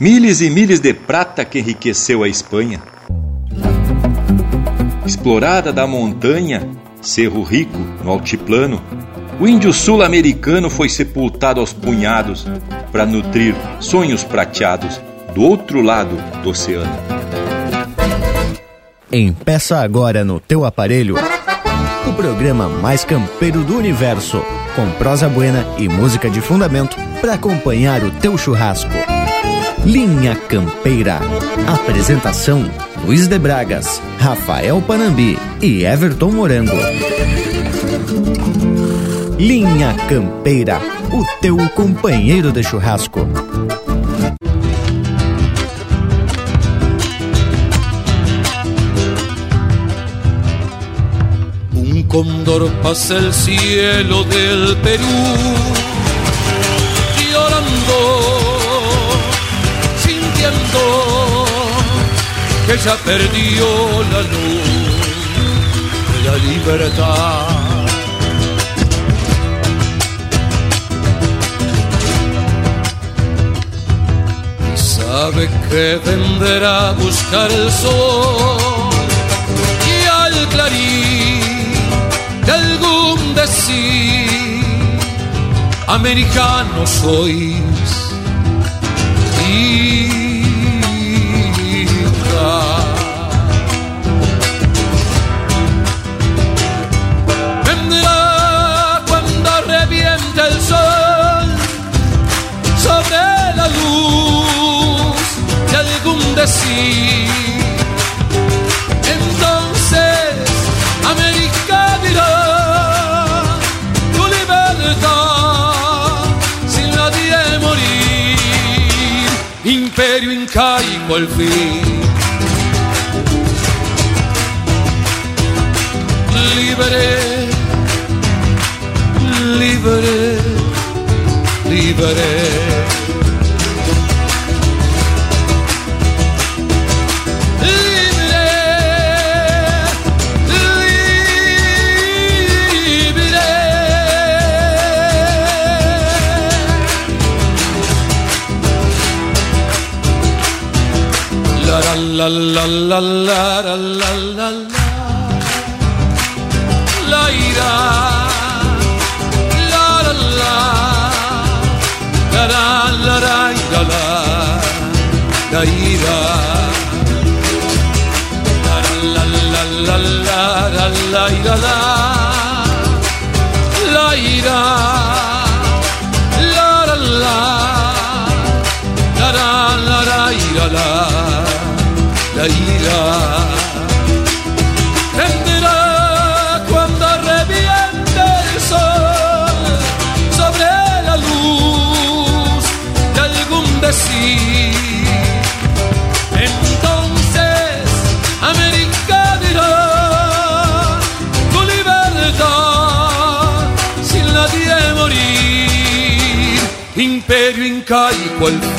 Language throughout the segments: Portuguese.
Milhas e milhas de prata que enriqueceu a Espanha. Explorada da montanha, Cerro Rico, no altiplano, o índio sul-americano foi sepultado aos punhados para nutrir sonhos prateados do outro lado do oceano. Empeça agora no teu aparelho o programa mais campeiro do universo, com prosa buena e música de fundamento para acompanhar o teu churrasco. Linha Campeira. Apresentação: Luiz de Bragas, Rafael Panambi e Everton Morango. Linha Campeira, o teu companheiro de churrasco. Un cóndor pasa el cielo del Perú, que ya perdió la luz de la libertad. sabe que vendrá a buscar el sol y al clarín de algún decir americano sois hija. Decir. Entonces América dirá tu libertad sin nadie morir. Imperio incaico al fin. Libre, libre, libre. La la la la cual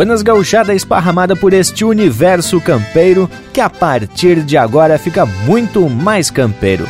Buenas gauchada esparramada por este universo campeiro que a partir de agora fica muito mais campeiro.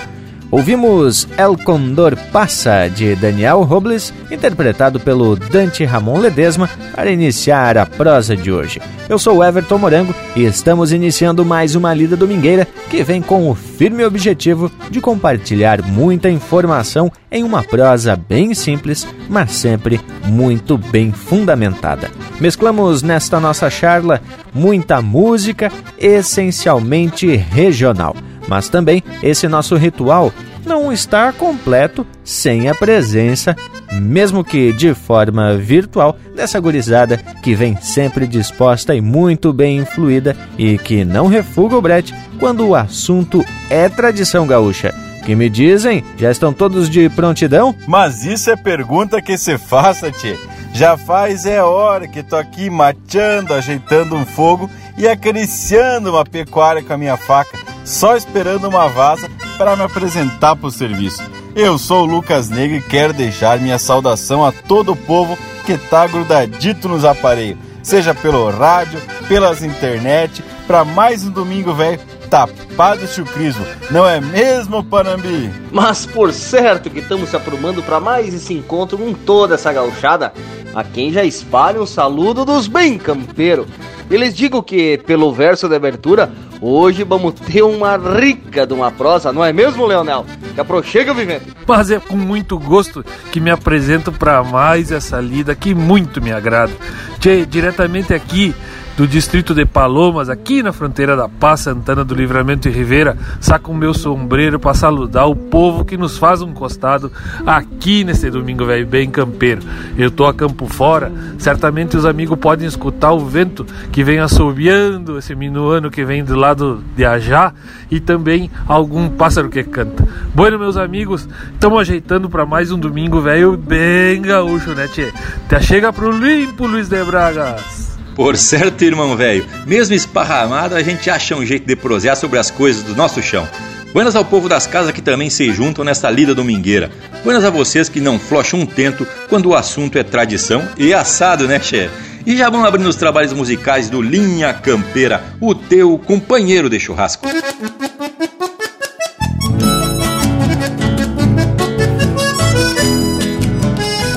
Ouvimos El Condor Passa, de Daniel Robles, interpretado pelo Dante Ramon Ledesma, para iniciar a prosa de hoje. Eu sou Everton Morango e estamos iniciando mais uma Lida Domingueira que vem com o firme objetivo de compartilhar muita informação em uma prosa bem simples, mas sempre muito bem fundamentada. Mesclamos nesta nossa charla muita música, essencialmente regional mas também esse nosso ritual não está completo sem a presença, mesmo que de forma virtual, dessa gurizada que vem sempre disposta e muito bem influída e que não refuga o brete quando o assunto é tradição gaúcha. Que me dizem? Já estão todos de prontidão? Mas isso é pergunta que se faça, tchê. Já faz é hora que tô aqui mateando, ajeitando um fogo e acariciando uma pecuária com a minha faca só esperando uma vaza para me apresentar para o serviço. Eu sou o Lucas Negro e quero deixar minha saudação a todo o povo que tá grudadito nos aparelhos, seja pelo rádio, pelas internet, para mais um domingo velho tapado chucrismo, não é mesmo, Panambi? Mas por certo que estamos se aprumando para mais esse encontro com toda essa gauchada, a quem já espalha um saludo dos bem campeiros. Eles digo que, pelo verso de abertura, hoje vamos ter uma rica de uma prosa, não é mesmo, Leonel? Que aproxega, Vivente. Mas é com muito gosto que me apresento para mais essa lida que muito me agrada. Tchê, diretamente aqui do distrito de Palomas, aqui na fronteira da Paz Santana do Livramento e Ribeira, saco o meu sombreiro para saludar o povo que nos faz um costado aqui nesse domingo velho bem campeiro. Eu tô a campo fora, certamente os amigos podem escutar o vento que vem assobiando esse minuano que vem do lado de Ajá e também algum pássaro que canta. Bueno, meus amigos, estamos ajeitando para mais um domingo velho bem gaúcho, né, tchê? Até chega pro limpo, Luiz de Bragas. Por certo, irmão velho, mesmo esparramado, a gente acha um jeito de prosear sobre as coisas do nosso chão. Buenas ao povo das casas que também se juntam nesta lida domingueira. Buenas a vocês que não flocham um tento quando o assunto é tradição e assado, né, chefe? E já vão abrindo os trabalhos musicais do Linha Campeira, o teu companheiro de churrasco.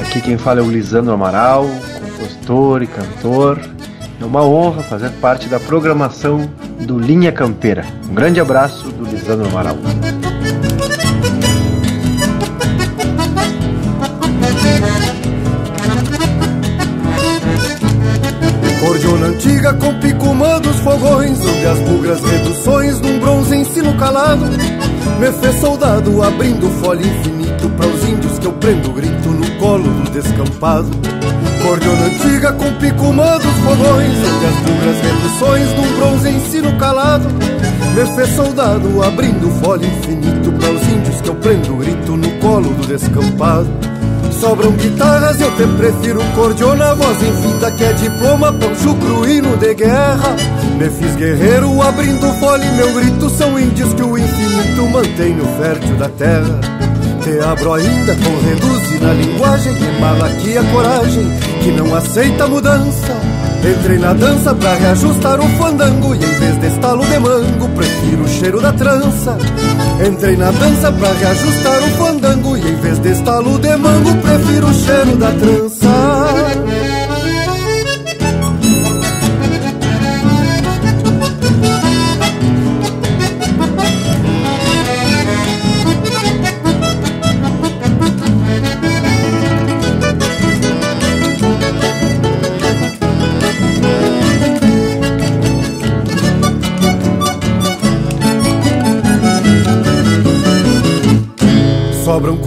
Aqui quem fala é o Lisandro Amaral, compositor e cantor é uma honra fazer parte da programação do Linha Campeira. Um grande abraço do Lisandro Amaral. Cordiona antiga com picumã dos fogões Onde as bugras reduções num bronze ensino calado Me fez soldado abrindo folha infinito Para os índios que eu prendo grito no colo do descampado Cordiona antiga com picumã dos fogões. Onde as bugras reduções num bronze ensino calado. Me fez soldado abrindo folha infinito Para os índios que eu prendo grito no colo do descampado. Sobram guitarras, eu te prefiro cordiona Voz infinita que é diploma, pancho cruíno de guerra. Me fiz guerreiro abrindo folha e meu grito São índios que o infinito mantém no fértil da terra te abro ainda com reduzir na linguagem Que mala aqui a coragem que não aceita mudança. Entrei na dança pra reajustar o fandango E em vez de estalo de mango Prefiro o cheiro da trança. Entrei na dança pra reajustar o fandango E em vez de estalo de mango Prefiro o cheiro da trança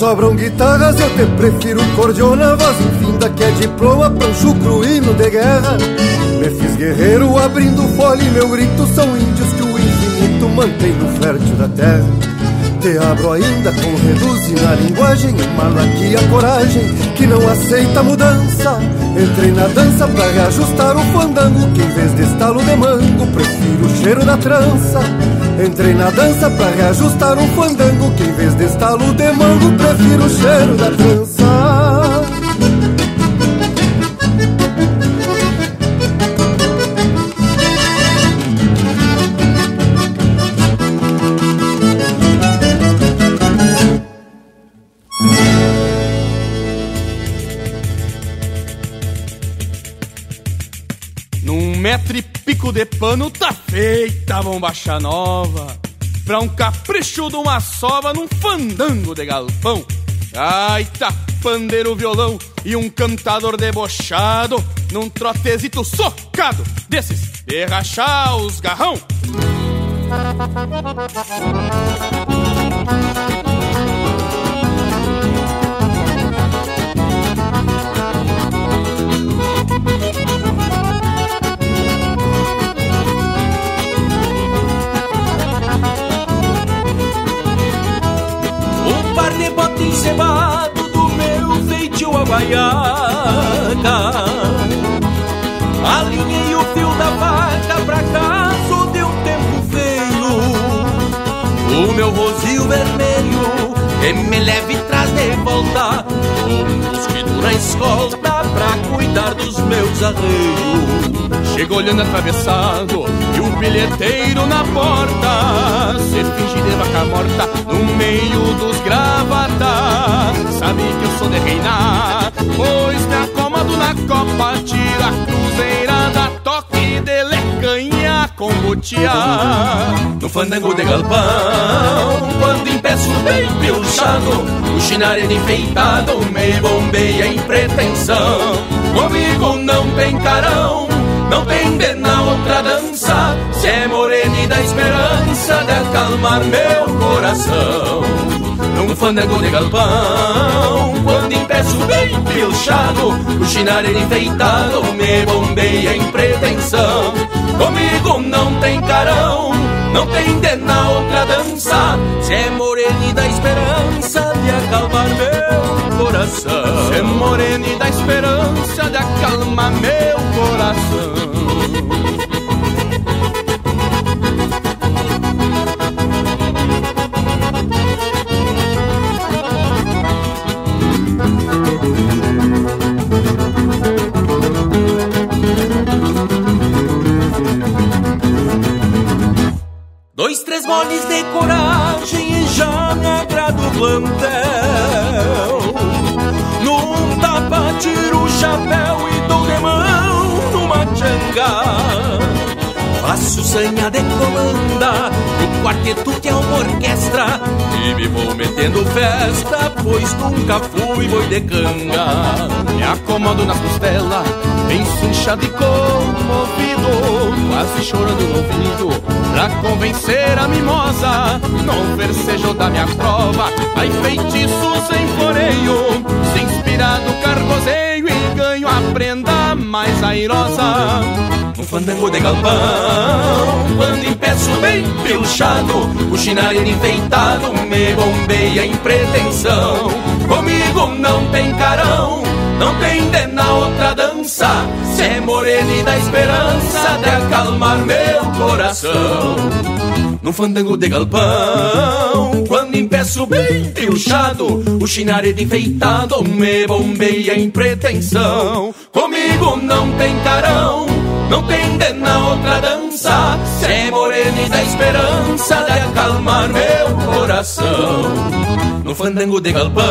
Sobram guitarras, eu te prefiro cordiona Voz infinda que é diploma, pancho cruíno de guerra. Me fiz guerreiro abrindo folha e meu grito São índios que o infinito mantém no fértil da terra. Te abro ainda com reduzir na linguagem Emalo aqui a coragem que não aceita mudança. Entrei na dança pra reajustar o fandango Que em vez de estalo de mango prefiro o cheiro da trança Entrei na dança pra reajustar o fandango Que em vez de estalo de mango prefiro o cheiro da trança metro e pico de pano tá feita a bombacha nova. Pra um capricho de uma sova num fandango de galpão. Gaita, pandeiro, violão e um cantador debochado Num trotezito socado desses de rachar os garrão vermelho que me leve traz de volta Um mosquito na escolta pra cuidar dos meus arreios. Chego olhando atravessado e o bilheteiro na porta Se finge de vaca morta no meio dos gravatas. Sabe que eu sou de reinar, pois me acomodo na copa Tira a cruzeirada, toque de lecanha com No fandango de galpão, quando impeço bem pilchado O chinarelho enfeitado me bombeia em pretensão. Comigo não tem carão não tem de na outra dança. Se é morena e da esperança De acalmar meu coração. Num fandango de galpão Quando impeço bem pilchado O chinarelho enfeitado Me bombeia em pretensão Comigo não tem carão não tem de na outra dança. Se é morena e da esperança De acalmar meu coração. Se é morena e da esperança De acalmar meu coração três goles de coragem e já me agrada o plantel. Num tapa tiro o chapéu e dou de mão numa tchanga Faço sanha de comanda O quarteto que é uma orquestra E me vou metendo festa Pois nunca fui boi de canga. Me acomodo nas costelas Bem cinchado e comovido Quase chorando no ouvido Pra convencer a mimosa. No versejo da minha prova Ai feitiços em floreio Se inspirado cargozeio E ganho a prenda mais airosa um fandango de galpão. Quando impeço bem pilchado O chinarelho enfeitado Me bombeia em pretensão. Comigo não tem carão Não tem de na outra dança. Se é morena e da esperança De acalmar meu coração. Num fandango de galpão Quando impeço bem pilchado O chinarelho enfeitado Me bombeia em pretensão. Comigo não tem carão não tem na outra dança Se é morena e da esperança De acalmar meu coração. No fandango de galpão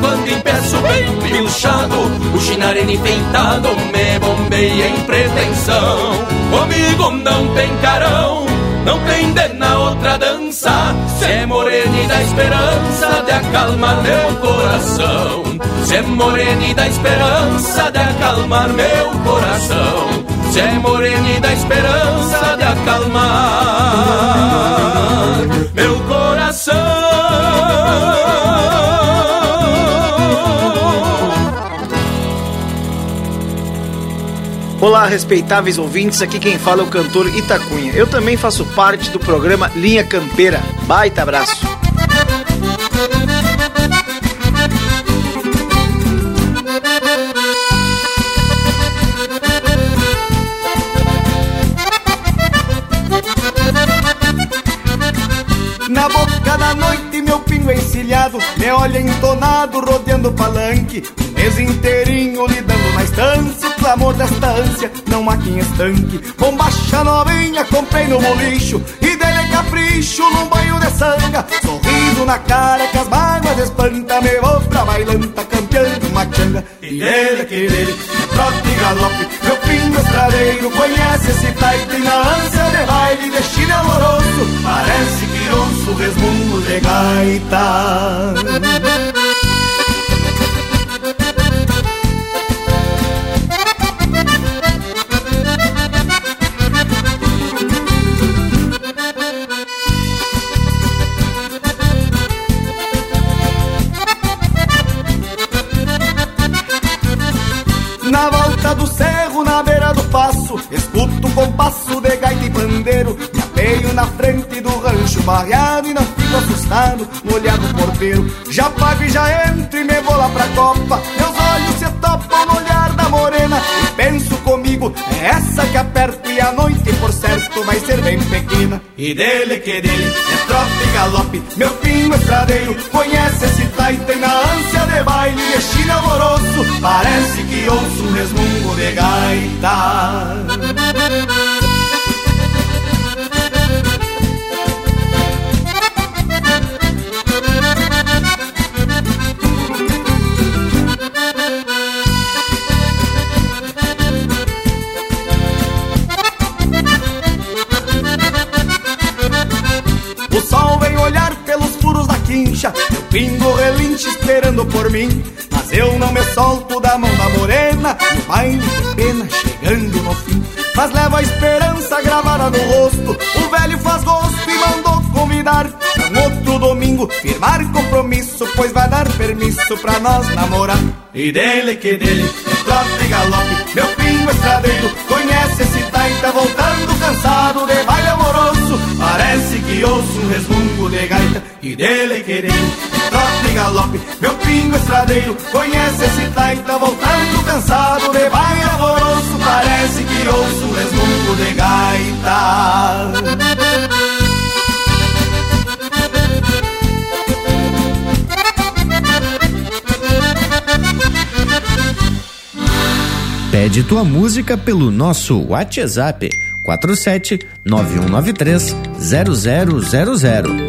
Quando impeço bem pilchado O chinarelho enfeitado Me bombeia em pretensão. Comigo não tem carão não tem de na outra dança. Se é morena da esperança De acalmar meu coração. Se é morena da esperança De acalmar meu coração. Se é morena da esperança De acalmar Olá, respeitáveis ouvintes, aqui quem fala é o cantor Itacunha. Eu também faço parte do programa Linha Campeira. Baita abraço. Na boca da noite, meu pingo encilhado Me olha entonado, rodeando palanque mês inteirinho lidando na estância O clamor desta ânsia, não há quem estanque. Bombacha novinha, comprei no bolicho E dele capricho num banho de sanga. Sorriso na cara que as mágoas espanta Me vou pra bailanta, campeando uma changa. E dele que dele, trote e galope Meu pingo estradeiro conhece esse taite Na ânsia de baile, destino amoroso Parece que grosso resmungo de gaita barreado E não fico assustado no olhar do porteiro. Já pago e já entro e me vou lá pra copa. Meus olhos se topam no olhar da morena. E penso comigo, é essa que aperto E a noite, por certo, vai ser bem pequena. E dele que dele, é trote e galope. Meu pingo estradeiro, conhece esse taita na ânsia de baile, destino amoroso Parece que ouço um resmungo de gaita pingo relinche esperando por mim. Mas eu não me solto da mão da morena E o baile de pena chegando no fim. Mas leva a esperança gravada no rosto O velho faz gosto e mandou convidar Pra um outro domingo. Firmar compromisso Pois vai dar permisso pra nós namorar. E dele que dele, trote e galope Meu pingo estradeiro conhece esse taita Voltando cansado de baile amoroso Parece que ouço um resmungo de gaita E dele que dele, é trote galope Meu pingo estradeiro conhece esse taita Voltando cansado de baile amoroso Parece que ouço um resmungo de gaita. Pede tua música pelo nosso WhatsApp 47 9193 0000.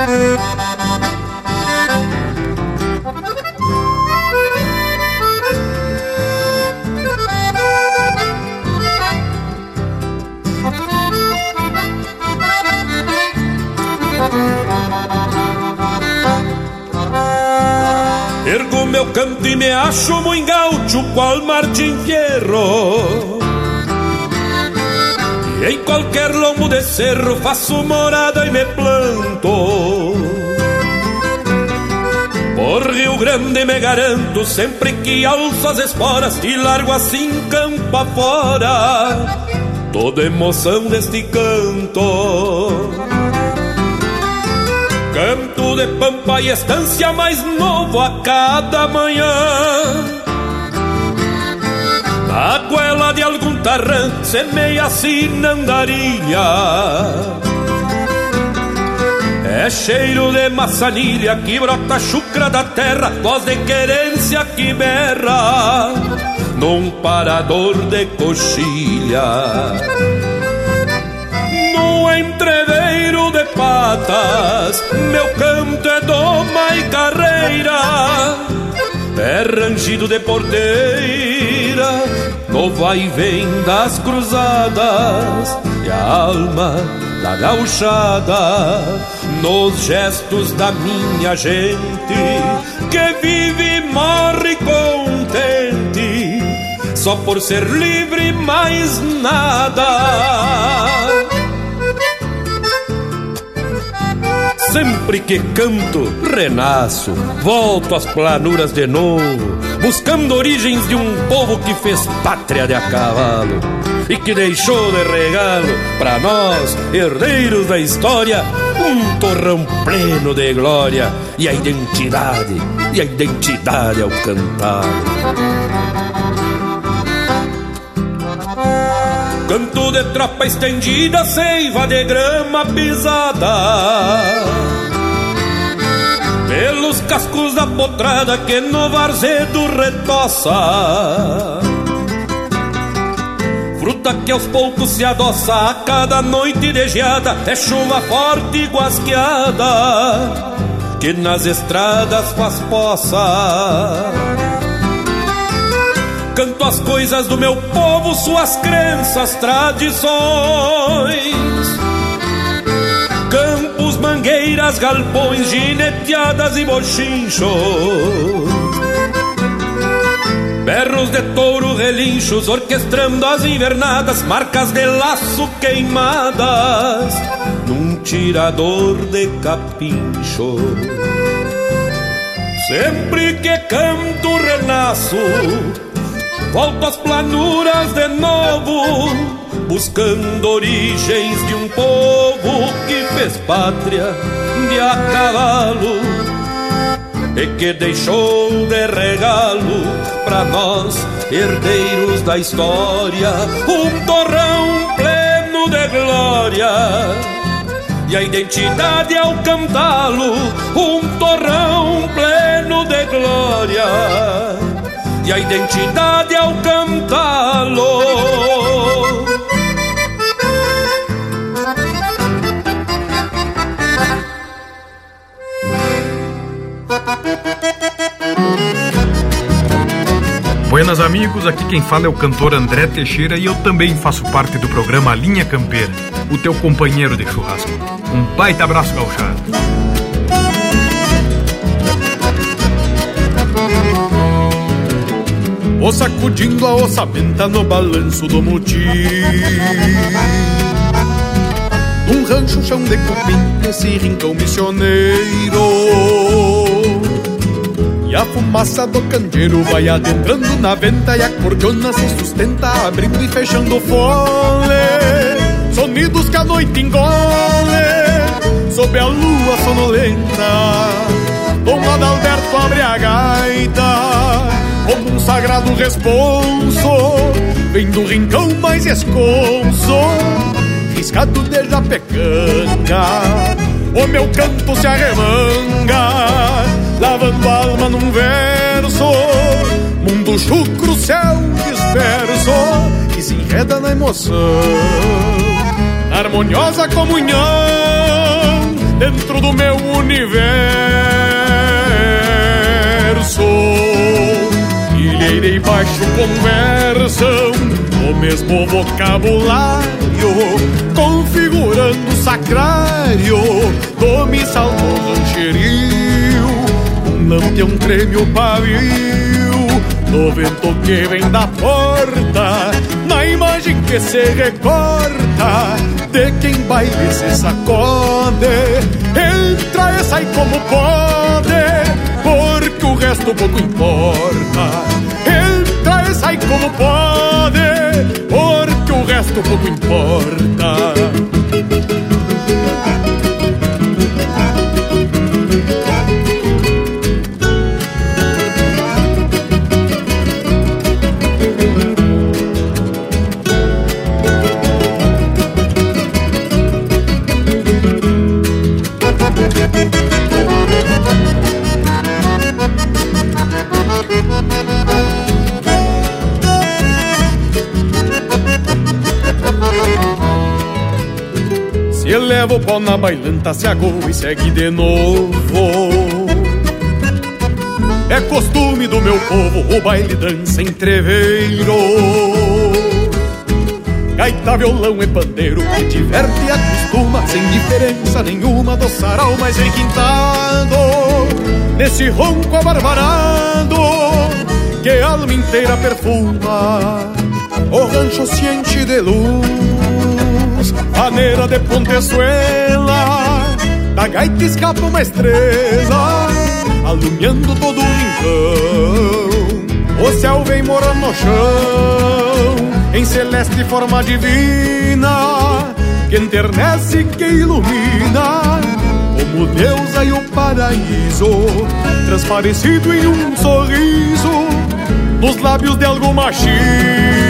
Ergo canto e me acho muito gaúcho qual Martim Fierro. E em qualquer lombo de cerro faço morada e me planto. Por Rio Grande me garanto sempre que alço as esporas E largo assim campo afora Toda emoção deste canto Canto de pampa e estância mais novo a cada manhã. Na goela de algum tarrã semeia assim na andarilha É cheiro de maçanilha que brota chucra da terra Voz de querência que berra Num parador de coxilha patas Meu canto é doma e carreira É rangido de porteira No vai e vem das cruzadas E a alma da gauchada Nos gestos da minha gente Que vive e morre contente Só por ser livre mais nada Sempre que canto, renasço, volto às planuras de novo, buscando origens de um povo que fez pátria de a cavalo e que deixou de regalo para nós, herdeiros da história, um torrão pleno de glória e a identidade, e a identidade ao cantar. Canto de estendida, seiva de grama pisada. Pelos cascos da potrada que no varzedo retoça. Fruta que aos poucos se adoça a cada noite de geada. É chuva forte e guasqueada que nas estradas faz poça canto as coisas do meu povo, suas crenças, tradições. Campos, mangueiras, galpões, gineteadas e bochinchos. Berros de touro, relinchos, orquestrando as invernadas, marcas de laço queimadas, num tirador de capincho. Sempre que canto, renasço Volto às planuras de novo, buscando origens de um povo que fez pátria de a cavalo e que deixou de regalo para nós, herdeiros da história, um torrão pleno de glória. E a identidade ao cantá-lo, um torrão pleno de glória e a identidade ao cantá-lo. Buenas amigos, aqui quem fala é o cantor André Teixeira e eu também faço parte do programa Linha Campeira, o teu companheiro de churrasco. Um baita abraço gauchado. Vou sacudindo a ossamenta no balanço do motim Um rancho chão de cupim nesse rincão missioneiro. E a fumaça do candeeiro vai adentrando na venta E a cordiona se sustenta abrindo e fechando o fole. Sonidos que a noite engole Sob a lua sonolenta. Dom Adalberto abre a gaita como um sagrado responso, vem do rincão mais esconso, riscado de japecanga. O meu canto se arremanga, lavando a alma num verso, mundo chucro, céu disperso, que se enreda na emoção, harmoniosa comunhão dentro do meu universo ilheira e baixo conversam o mesmo vocabulário, configurando sacrário do missal do rancherio. Um lampião treme o pavio, no vento que vem da porta, na imagem que se recorta de quem baile se sacode. Entra e sai como pode, resto pouco importa sai como pode, porque o resto pouco importa. Leva o pau na bailanta, se agou e segue de novo. É costume do meu povo o baile dança em treveiro. Gaita, violão e pandeiro que diverte e acostuma sem diferença nenhuma do sarau mais requintado. Nesse ronco abarbarado que a alma inteira perfuma. O rancho enche de luz maneira de Pontezuela Da gaita escapa uma estrela Alumiando todo o rincão. O céu vem morando no chão Em celeste forma divina Que enternece, que ilumina Como Deus e o paraíso Transparecido em um sorriso Nos lábios de alguma china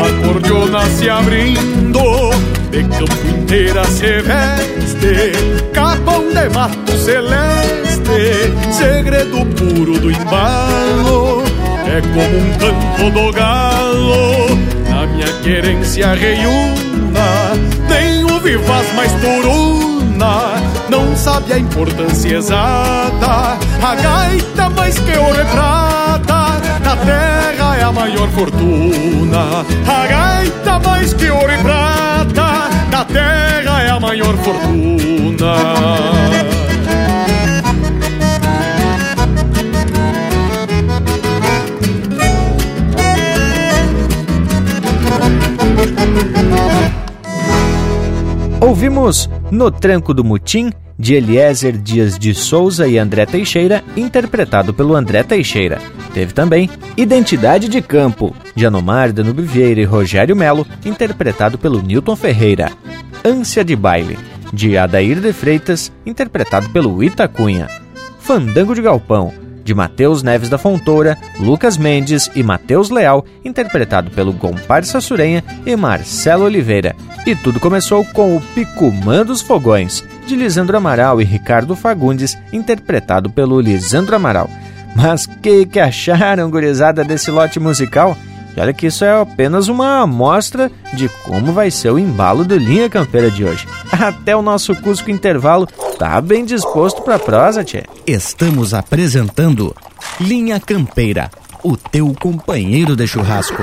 Uma cordiona se abrindo De campo inteira se veste Capão de mato celeste Segredo puro do embalo. É como um canto do galo Na minha querência reiúna Nem o vivaz mais turuna Não sabe a importância exata. A gaita mais que ouro e prata Na terra é a maior fortuna A gaita mais que ouro e prata Na terra é a maior fortuna Ouvimos No Tranco do Mutim, de Eliezer Dias de Souza e André Teixeira, interpretado pelo André Teixeira. Teve também Identidade de Campo, de Anomar Danube Vieira e Rogério Melo, interpretado pelo Newton Ferreira. Ânsia de Baile, de Adair de Freitas, interpretado pelo Itacunha. Fandango de Galpão, de Matheus Neves da Fontoura, Lucas Mendes e Matheus Leal, interpretado pelo Comparsa Surenha e Marcelo Oliveira. E tudo começou com o Picumã dos Fogões, de Lisandro Amaral e Ricardo Fagundes, interpretado pelo Lisandro Amaral. Mas que que acharam, gurizada, desse lote musical? E olha que isso é apenas uma amostra de como vai ser o embalo do Linha Campeira de hoje. Até o nosso Cusco Intervalo tá bem disposto pra prosa, tchê. Estamos apresentando Linha Campeira, o teu companheiro de churrasco.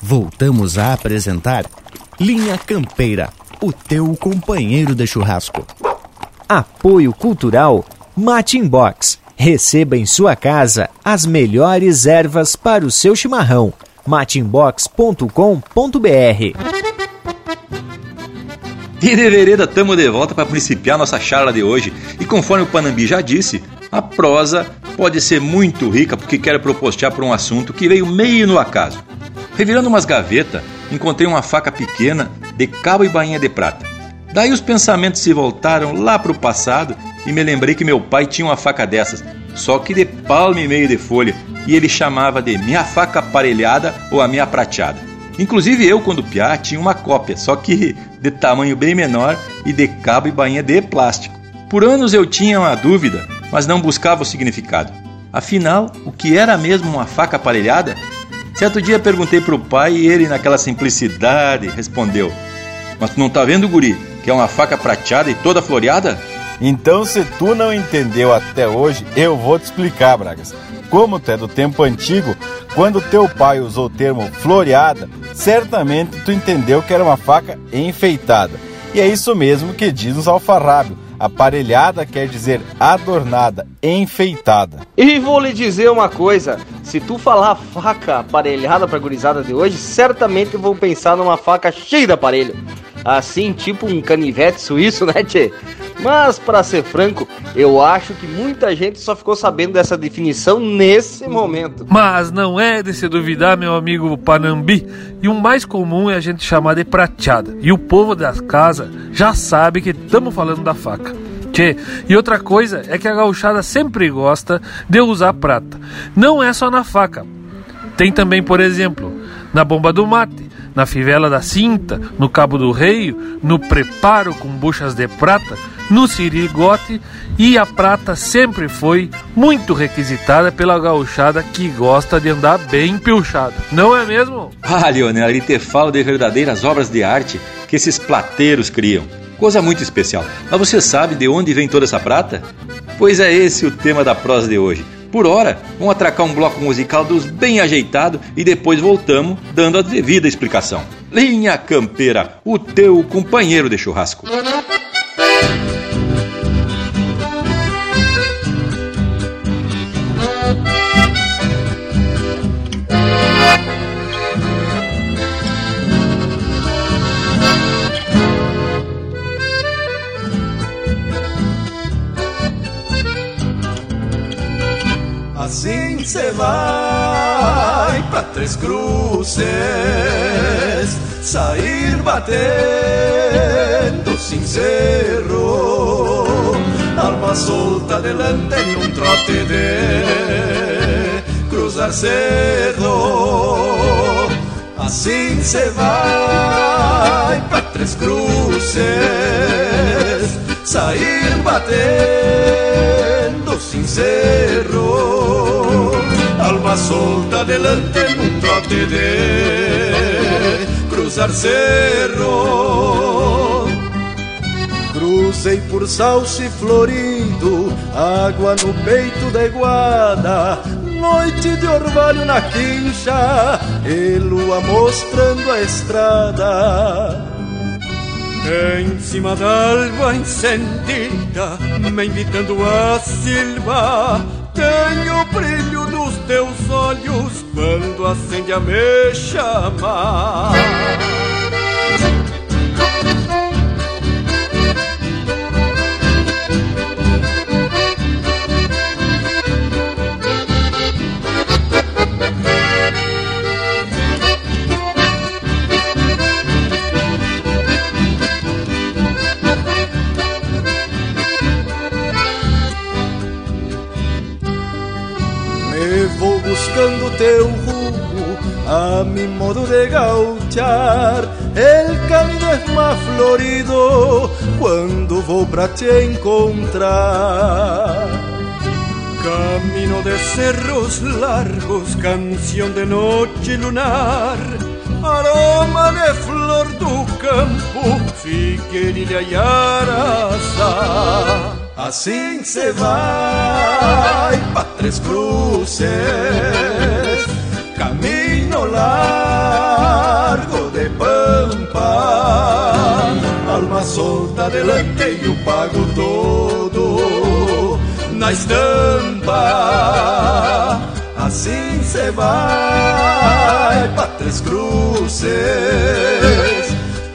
Voltamos a apresentar Linha Campeira, o teu companheiro de churrasco. Apoio Cultural Mate Inbox. Receba em sua casa as melhores ervas para o seu chimarrão. mateinbox.com.br E de vereda, tamo de volta para principiar nossa charla de hoje. E conforme o Panambi já disse, a prosa pode ser muito rica porque quero propostear por um assunto que veio meio no acaso. Revirando umas gavetas, encontrei uma faca pequena de cabo e bainha de prata. Daí os pensamentos se voltaram lá para o passado e me lembrei que meu pai tinha uma faca dessas, só que de palmo e meio de folha, e ele chamava de minha faca aparelhada ou a minha prateada. Inclusive eu, quando piá, tinha uma cópia, só que de tamanho bem menor e de cabo e bainha de plástico. Por anos eu tinha uma dúvida, mas não buscava o significado. Afinal, o que era mesmo uma faca aparelhada? Certo dia perguntei pro pai e ele, naquela simplicidade, respondeu: Mas tu não tá vendo, guri, que é uma faca prateada e toda floreada? Então, se tu não entendeu até hoje, eu vou te explicar, Bragas. Como tu é do tempo antigo, quando teu pai usou o termo floreada, certamente tu entendeu que era uma faca enfeitada. E é isso mesmo que diz os alfarrábios. Aparelhada quer dizer adornada, enfeitada. E vou lhe dizer uma coisa: se tu falar faca aparelhada pra gurizada de hoje, certamente vão pensar numa faca cheia de aparelho. Assim, tipo um canivete suíço, né, tchê? Mas, para ser franco, eu acho que muita gente só ficou sabendo dessa definição nesse momento. Mas não é de se duvidar, meu amigo Panambi. E o mais comum é a gente chamar de prateada. E o povo das casas já sabe que estamos falando da faca. Tchê, e outra coisa é que a gauchada sempre gosta de usar prata. Não é só na faca. Tem também, por exemplo, na bomba do mate, na fivela da cinta, no cabo do reio, no preparo com buchas de prata, no sirigote e a prata sempre foi muito requisitada pela gauchada que gosta de andar bem pilchada. Não é mesmo? Ah, Leonel, ali te falo de verdadeiras obras de arte que esses plateiros criam. Coisa muito especial. Mas você sabe de onde vem toda essa prata? Pois é esse o tema da prosa de hoje. Por hora, vamos atracar um bloco musical dos bem ajeitado e depois voltamos dando a devida explicação. Linha Campeira, o teu companheiro de churrasco. Assim cê vai pra Três Cruzes, sair batendo sincero, alma solta delante em um trote de cruzar cerro. Assim cê vai pra Três Cruzes, sair batendo sincero alma solta delante en un trote de cruzar cerro. Cruzei por salse florido, água no peito da iguada, noite de orvalho na quincha, e lua mostrando a estrada. Em cima da alva encendida, me invitando a silva, tenho o brilho dos teus olhos quando acende a me buscando teu rumo a mi modo de gauchar. El camino es más florido cuando vou pra te encontrar. Camino de cerros largos, canción de noche lunar, aroma de flor do campo, figueirilha e araçá. Assim se vai pa Três Cruces, camino largo de pampa, alma solta delante e o pago todo na estampa. Assim se vai pa Três Cruces,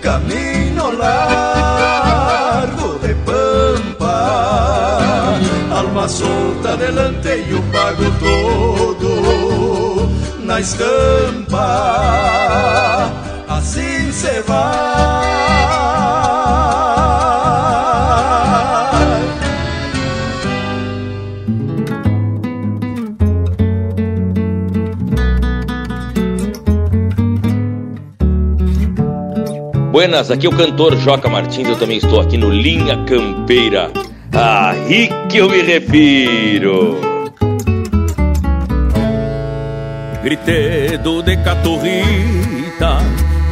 camino largo solta delante e o pago todo na estampa. Assim se vai. Buenas, aqui é o cantor Joca Martins, eu também estou aqui no Linha Campeira. Aí que eu me refiro. Gritedo de caturrita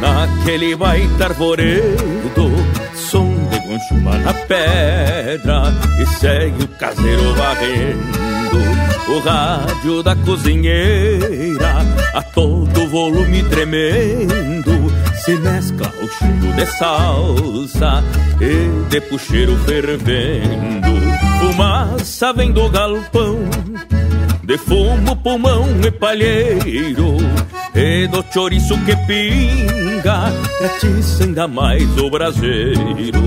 naquele baita arvoredo, som de gonchuma na pedra e segue o caseiro varrendo. O rádio da cozinheira a todo volume tremendo se mescla o cheiro de salsa e de puxeiro fervendo. Fumaça vem do galpão, de fumo, pulmão e palheiro, e do chouriço que pinga, atiça ainda mais o braseiro.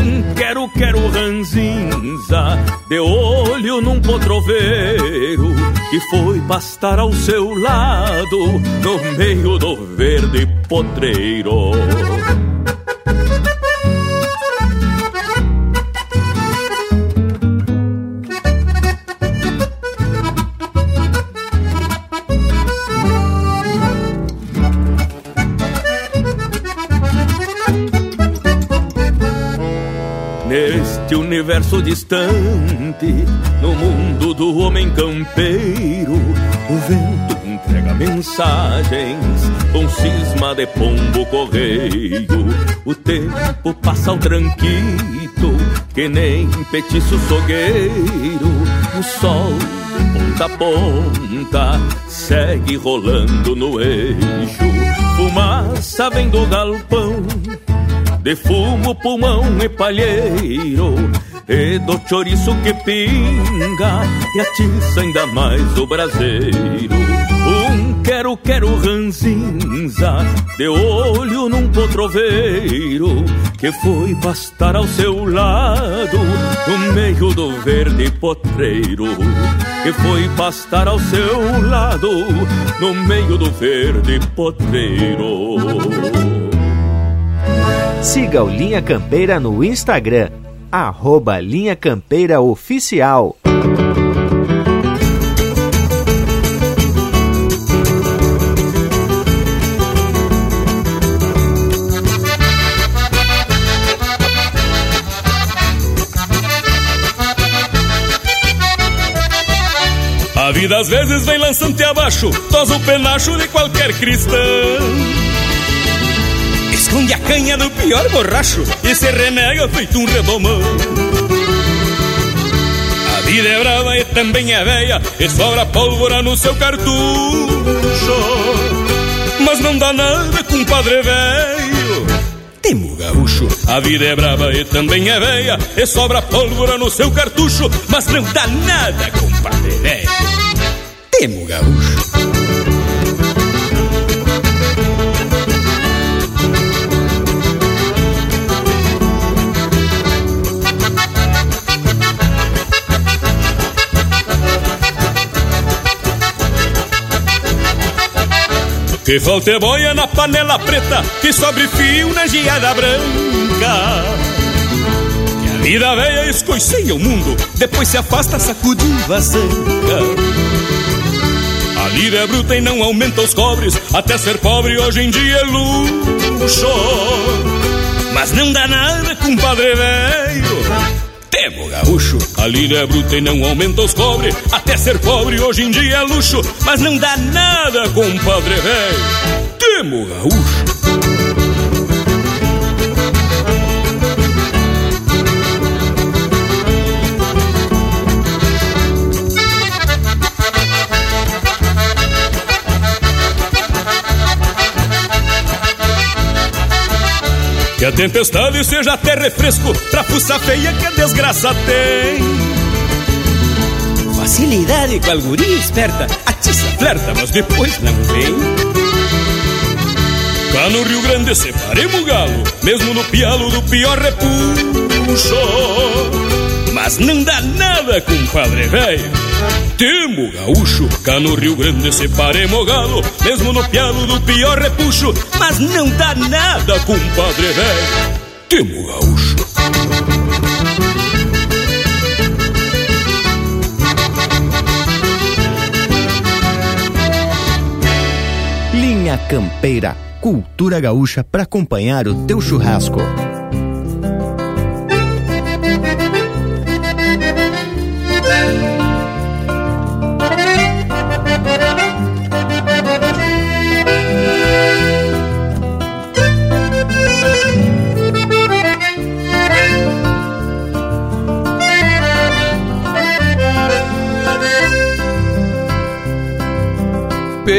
Um quero, quero ranzinza, de olho num potroveiro, que foi pastar ao seu lado, no meio do verde potreiro. Universo distante, no mundo do homem campeiro, o vento entrega mensagens com cisma de pombo correio. O tempo passa ao tranquito, que nem petiço sogueiro. O sol ponta a ponta segue rolando no eixo. Fumaça vem do galpão de fumo, pulmão e palheiro, e do chouriço que pinga e atiça ainda mais o braseiro. Um quero, quero ranzinza, de olho num potroveiro, que foi pastar ao seu lado, no meio do verde potreiro. Que foi pastar ao seu lado, no meio do verde potreiro. Siga o Linha Campeira no Instagram, arroba Linha Campeira Oficial. A vida às vezes vem lançante abaixo, tosa o penacho de qualquer cristão esconde a canha do pior borracho e se renega feito um redomão. A vida é brava e também é velha e sobra pólvora no seu cartucho. Mas não dá nada com padre velho. Temo gaúcho, a vida é brava e também é velha e sobra pólvora no seu cartucho. Mas não dá nada com padre velho. Temo gaúcho. Que falta boia na panela preta, que sobre fio na geada branca. Que a vida velha escoiceia o mundo, depois se afasta sacudindo a sanca. A lira é bruta e não aumenta os cobres, até ser pobre hoje em dia é luxo. Mas não dá nada, compadre velho Temo gaúcho, a lira é bruta e não aumenta os cobre. Até ser pobre hoje em dia é luxo, mas não dá nada, compadre velho. Temo gaúcho. A tempestade seja até refresco pra fuça feia que a desgraça tem. Facilidade com a guria esperta, atiça, flerta, mas depois não vem. Cá no Rio Grande separemos o galo, mesmo no pialo do pior repuxo. Mas não dá nada, compadre velho Temo gaúcho, cá no Rio Grande separemos galo, mesmo no pialo do pior repuxo, mas não dá nada, compadre velho. Temo gaúcho. Linha Campeira, cultura gaúcha para acompanhar o teu churrasco.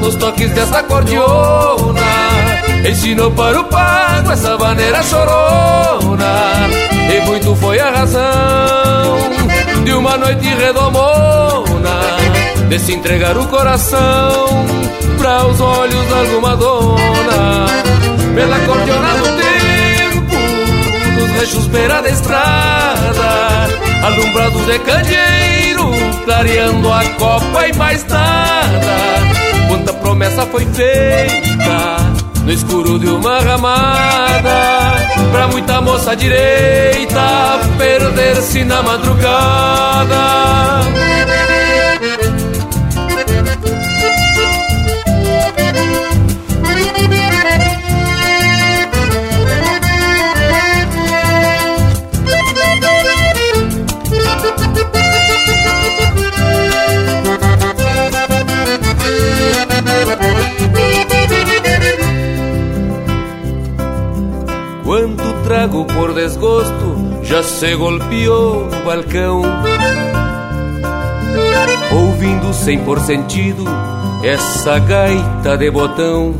nos toques dessa cordiona. Ensinou para o pago essa maneira chorona. E muito foi a razão de uma noite redomona De se entregar o coração para os olhos de alguma dona. Pela cordiona do tempo, nos rechos beira da estrada alumbrado de candeeiro, clareando a copa e mais nada. Quanta promessa foi feita no escuro de uma ramada, pra muita moça direita perder-se na madrugada. Desgosto já se golpeou no balcão. Ouvindo sem por sentido essa gaita de botão.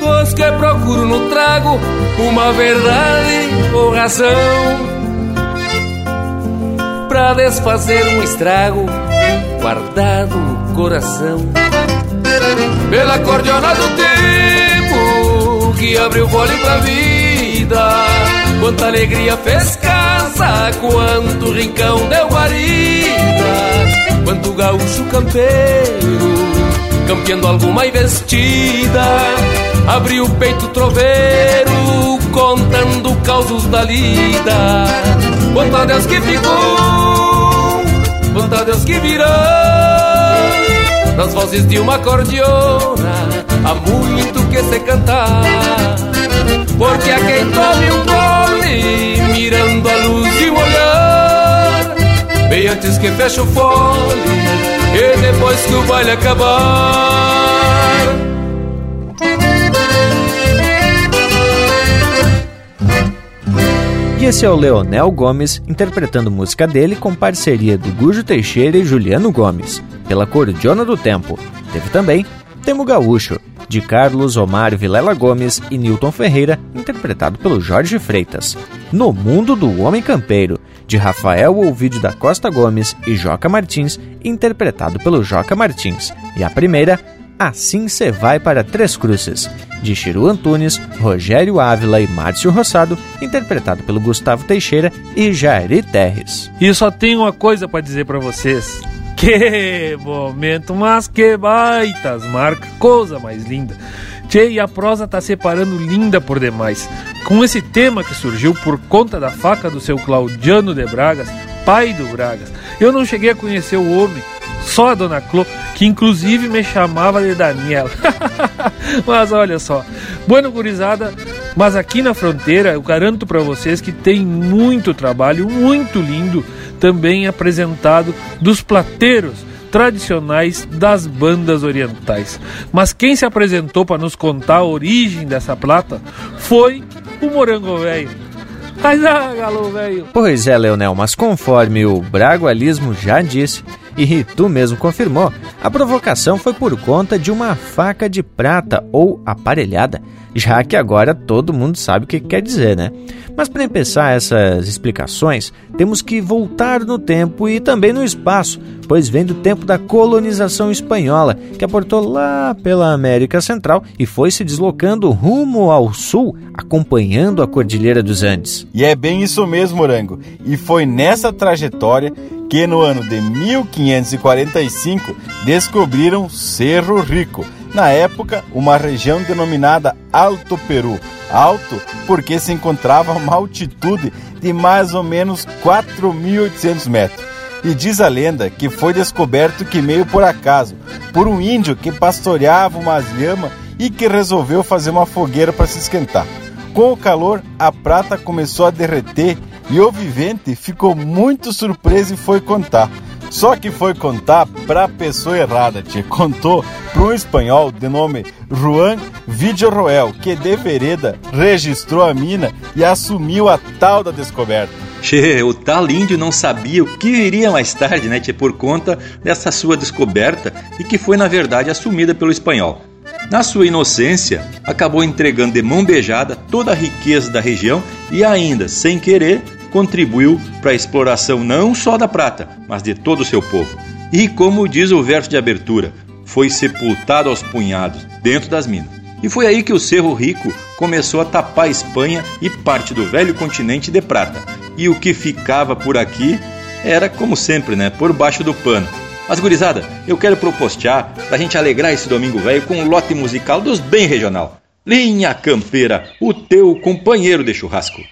Dos que procuro no trago uma verdade ou razão. Pra desfazer um estrago guardado no coração. Pela cordiona do tempo que abriu fole pra vida. Quanta alegria fez casa, quanto rincão deu guarida. Quanto gaúcho campeiro, campeando alguma investida. Abriu o peito troveiro, contando causos da lida. Quanto Deus que ficou, quanto Deus que virou nas vozes de uma cordiona há muito que se cantar. Porque a quem tome um gole mirando a luz de um olhar, bem antes que feche o fole e depois que o baile acabar. E esse é o Leonel Gomes interpretando música dele com parceria do Gujo Teixeira e Juliano Gomes, pela Cordiona do Tempo. Teve também Temo Gaúcho, de Carlos Omar Vilela Gomes e Newton Ferreira, interpretado pelo Jorge Freitas. No Mundo do Homem Campeiro, de Rafael Ovidio da Costa Gomes e Joca Martins, interpretado pelo Joca Martins. E a primeira, Assim Cê Vai para Três Cruzes, de Chiru Antunes, Rogério Ávila e Márcio Rossado, interpretado pelo Gustavo Teixeira e Jairi Terres. E só tenho uma coisa para dizer para vocês. Que momento, mas que baitas marca, coisa mais linda. Tchê, e a prosa tá separando linda por demais. Com esse tema que surgiu por conta da faca do seu Claudiano de Bragas, pai do Bragas. Eu não cheguei a conhecer o homem, só a Dona Clô, que inclusive me chamava de Daniela. mas olha só, bueno gurizada, mas aqui na fronteira eu garanto para vocês que tem muito trabalho, muito lindo, também apresentado dos plateiros tradicionais das bandas orientais. Mas quem se apresentou para nos contar a origem dessa plata foi o Morango Velho. Ah, galo velho. Pois é, Leonel, mas conforme o Bragualismo já disse, e tu mesmo confirmou, a provocação foi por conta de uma faca de prata ou aparelhada, já que agora todo mundo sabe o que quer dizer, né? Mas para empezar essas explicações, temos que voltar no tempo e também no espaço, pois vem do tempo da colonização espanhola, que aportou lá pela América Central e foi se deslocando rumo ao sul, acompanhando a Cordilheira dos Andes. E é bem isso mesmo, Morango. E foi nessa trajetória que no ano de 1545 descobriram Cerro Rico, na época uma região denominada Alto Peru. Alto porque se encontrava a uma altitude de mais ou menos 4.800 metros. E diz a lenda que foi descoberto que meio por acaso, por um índio que pastoreava umas lhamas e que resolveu fazer uma fogueira para se esquentar. Com o calor, a prata começou a derreter e o vivente ficou muito surpreso e foi contar. Só que foi contar para a pessoa errada, tia. Contou para um espanhol de nome Juan Vidjorroel, que de vereda registrou a mina e assumiu a tal da descoberta. Che, o tal índio não sabia o que viria mais tarde, né, tchê, por conta dessa sua descoberta e que foi, na verdade, assumida pelo espanhol. Na sua inocência, acabou entregando de mão beijada toda a riqueza da região e ainda, sem querer, contribuiu para a exploração não só da prata, mas de todo o seu povo. E como diz o verso de abertura, foi sepultado aos punhados dentro das minas. E foi aí que o Cerro Rico começou a tapar a Espanha e parte do velho continente de prata, e o que ficava por aqui era, como sempre, né, por baixo do pano. Mas, gurizada, eu quero propostear pra gente alegrar esse domingo velho com um lote musical dos bem regional. Linha Campeira, o teu companheiro de churrasco.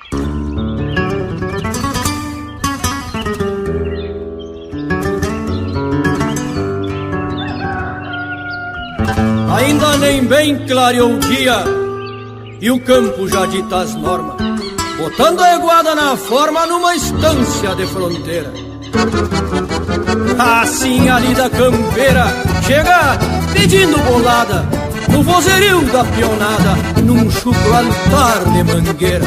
Ainda nem bem clareou o dia e o campo já dita as normas, botando a eguada na forma numa estância de fronteira. Assim ali da campeira chega pedindo bolada no vozerio da pionada num chucro altar de mangueira.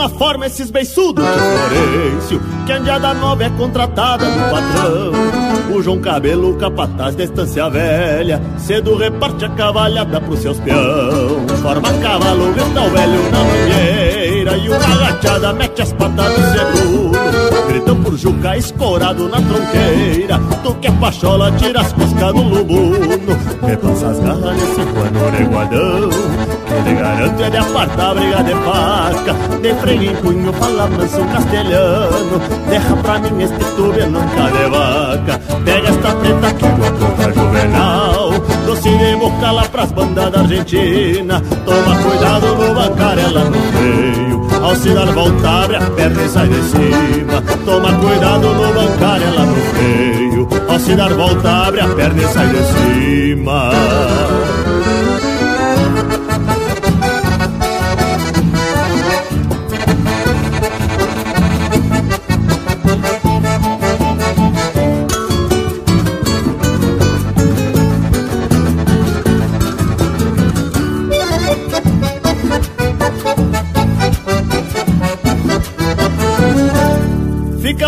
Na forma esses beiçudos de Florencio Que a Indiada Nova é contratada do patrão. O João Cabelo, capataz da estância velha Cedo reparte a cavalhada pros seus peão. Forma cavalo, grita o velho na mangueira E uma agachada mete as patas no seguro Gritam por Juca escorado na tronqueira Tu que é pachola, tira as coscas do lubuno. Repassa as garras nesse pano reguadão te garanto é de apartar a briga de faca. De freio em punho, fala manso castelhano. Derra pra mim este tube nunca de vaca. Pega esta preta que tua pronta juvenal Doce de boca lá pras bandas da Argentina. Toma cuidado no bancário lá no freio. Ao se dar volta abre a perna e sai de cima. Toma cuidado no bancário lá no freio. Ao se dar volta abre a perna e sai de cima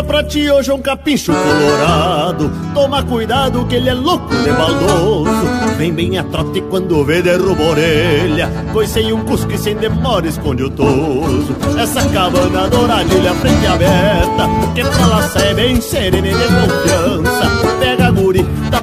Pra ti hoje um capincho colorado. Toma cuidado que ele é louco de baldoso. Vem bem a trote quando vê derruba a orelha. Coicei um cusco e sem demora esconde o toso. Essa cabana douradilha frente aberta Que pra lá sai bem serena e de confiança. Pega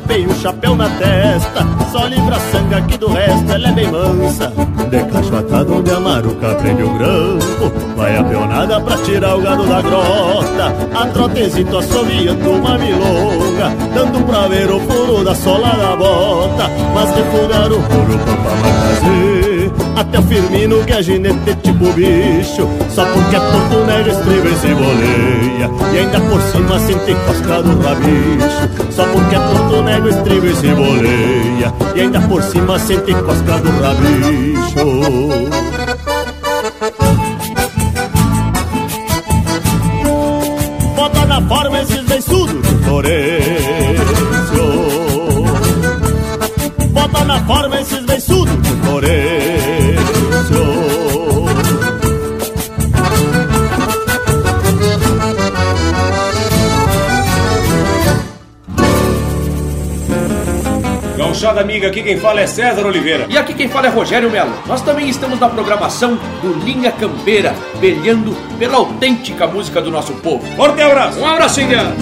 tapei o chapéu na testa Só livra a sangue aqui do resto, ela é bem mansa. De cachoatado onde a maruca prende o grampo Vai a peonada pra tirar o gado da grota. A trotezito assoviando uma milonga Dando pra ver o furo da sola da bota. Mas refugar o furo pra fazer Até o Firmino que é ginete tipo bicho. Só porque é tonto nega estriba e se boleia. E ainda por cima sente cosca do rabicho. Só porque é tonto nega estriba e se boleia. E ainda por cima sente cosca do rabicho. Bota na forma esses beiçudos de Florencio. Bota na forma esses beiçudos Gauchada amiga, aqui quem fala é César Oliveira. E aqui quem fala é Rogério Melo. Nós também estamos na programação do Linha Campeira, brilhando pela autêntica música do nosso povo. Forte abraço! Um abraço, Indiana!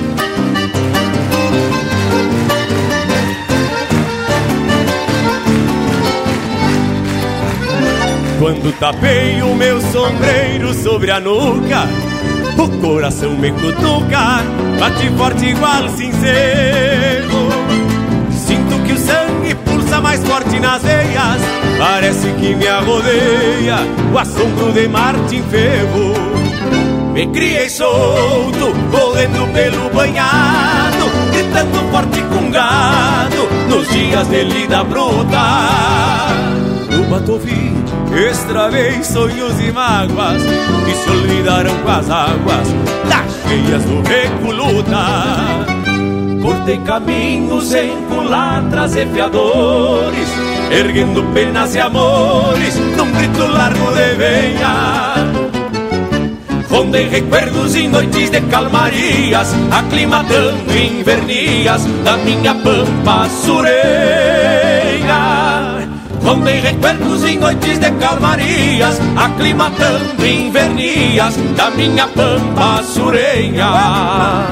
Quando tapei o meu sombreiro sobre a nuca, o coração me cutuca, bate forte igual sincero. Mais forte nas veias, parece que me arrodeia o assombro de Martin Ferro. Me criei solto, correndo pelo banhado, gritando forte com gado, nos dias de lida bruta. No Batovi, extravei sonhos e mágoas que se olvidaram com as águas das cheias do recoluta. Cortei caminhos em culatras e fiadores, erguendo penas e amores num grito largo de venha. Rondei recuerdos em noites de calmarias, aclimatando invernias da minha pampa sureira. Rondei recuerdos em noites de calmarias Aclimatando invernias da minha pampa surenha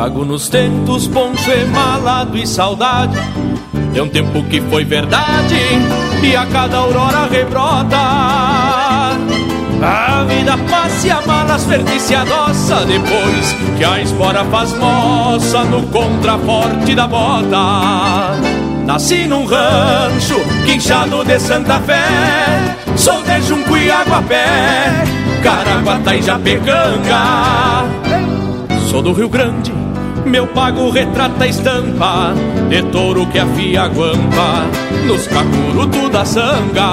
Trago nos tentos poncho emalado e saudade. De um tempo que foi verdade E a cada aurora rebrota. A vida passa e a malas vertice adoça Depois que a espora faz moça No contraforte da bota. Nasci num rancho, quinchado de Santa Fé Sou de Junco e Aguapé, Caraguatá e Japecanga. Sou do Rio Grande meu pago retrata a estampa De touro que afia a guampa Nos cacurutos da sanga.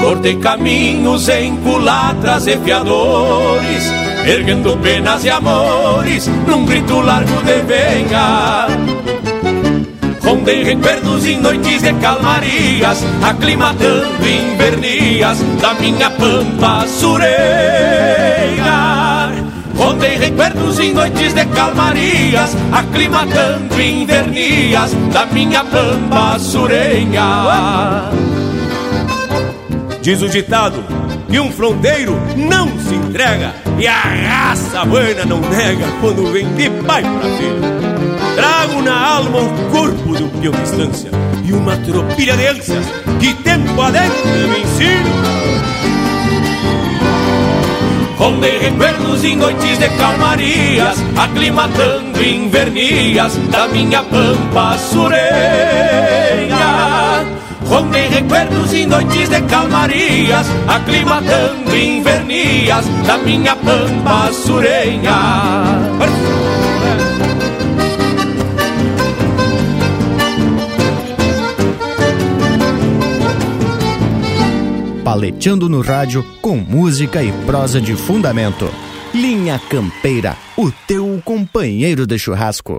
Cortei caminhos em culatras e fiadores Erguendo penas e amores Num grito largo de venha. Rondei recuerdos em noites de calmarias Aclimatando invernias Da minha pampa sureira Rondei recuerdos em noites de calmarias Aclimatando invernias Da minha pampa surenha. Diz o ditado que um fronteiro não se entrega E a raça buena não nega Quando vem de pai pra filho. Trago na alma o corpo do peão distância E uma tropilha de ânsias Que tempo adentro me ensino Rondei recuerdos em noites de calmarias Aclimatando invernias Da minha pampa sureia Rondei recuerdos em noites de calmarias Aclimatando invernias Da minha pampa sureia paleteando no rádio com música e prosa de fundamento. Linha Campeira, o teu companheiro de churrasco.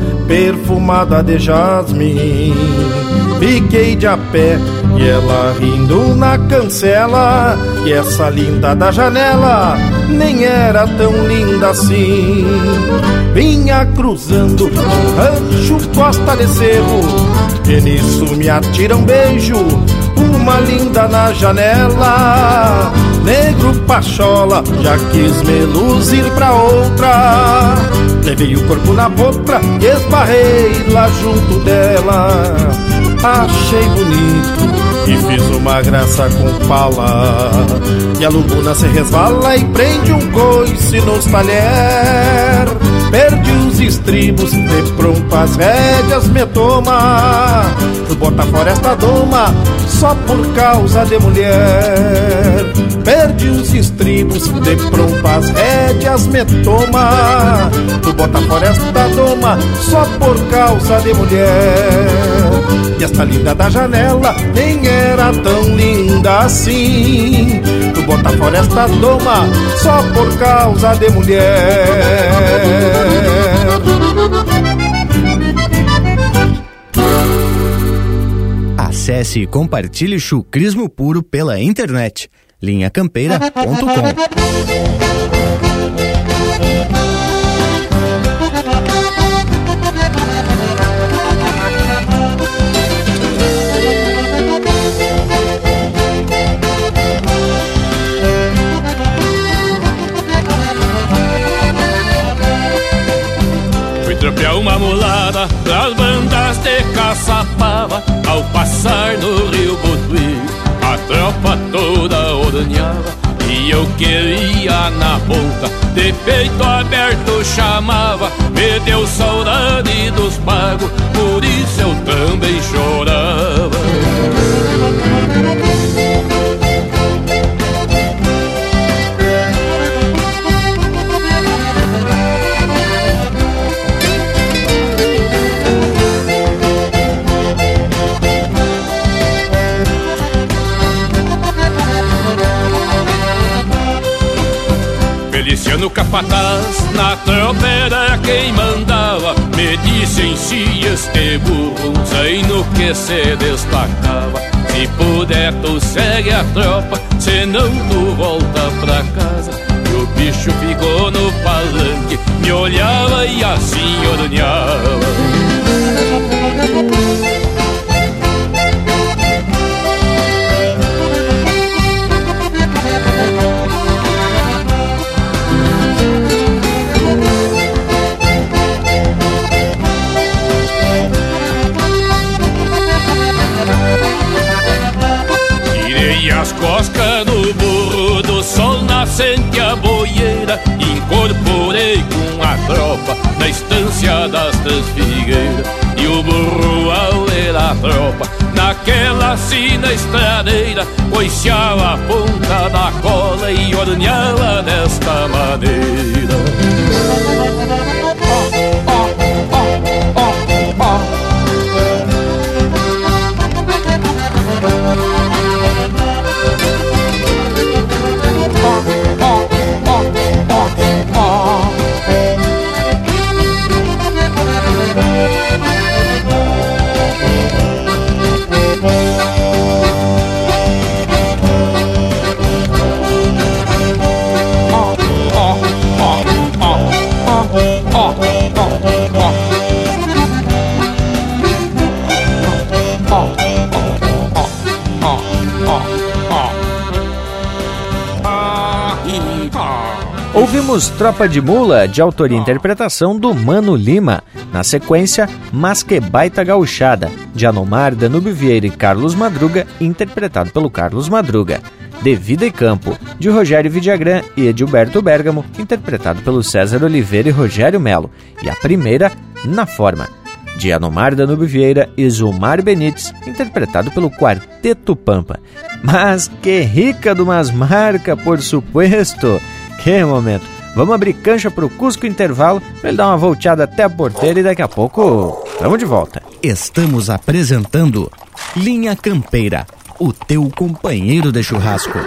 perfumada de jasmim. Fiquei de a pé e ela rindo na cancela. E essa linda da janela nem era tão linda assim. Vinha cruzando um rancho costa de cerro E nisso me atira um beijo Uma linda na janela. Negro Pachola já quis me luzir pra outra Levei o corpo na boca e esbarrei lá junto dela. Achei bonito e fiz uma graça com pala E a lubuna se resvala e prende um coice nos talher. Perdi os estribos, de pronto as rédeas me toma. Tu bota fora esta doma só por causa de mulher Perdi os estribos, de pronto as rédeas me toma. Tu bota fora esta doma só por causa de mulher. E esta linda da janela nem era tão linda assim. Tu bota fora esta doma só por causa de mulher. Acesse e compartilhe chucrismo puro pela internet. linhacampeira.com tropear uma mulada das bandas de caçapava Ao passar no rio Butuí. A tropa toda ordenhava E eu queria na ponta De peito aberto chamava Me deu saudade dos pagos Por isso eu também chorava Feliciano Capataz, na tropa era quem mandava. Me disse em si este burro, sei no que se destacava. Se puder tu segue a tropa, senão tu volta pra casa. E o bicho ficou no palanque, me olhava e assim ordenhava as coscas no burro do sol nascente a boieira Incorporei com a tropa na estância das três figueiras. E o burro ao ler a tropa naquela sina estradeira Coixava a ponta da cola e ordenhava desta maneira Ouvimos Tropa de Mula, de autoria e interpretação do Mano Lima. Na sequência, Mas Que Baita Gauchada, de Anomar, Danube Vieira e Carlos Madruga, interpretado pelo Carlos Madruga. De Vida e Campo, de Rogério Vidagrã e Edilberto Bergamo, interpretado pelo César Oliveira e Rogério Melo. E a primeira, Na Forma, de Anomar Danube Vieira e Zulmar Benites, interpretado pelo Quarteto Pampa. Mas que rica do Masmarca, por supuesto! Que momento! Vamos abrir cancha pro Cusco Intervalo para ele dar uma volteada até a porteira e daqui a pouco estamos de volta. Estamos apresentando Linha Campeira, o teu companheiro de churrasco.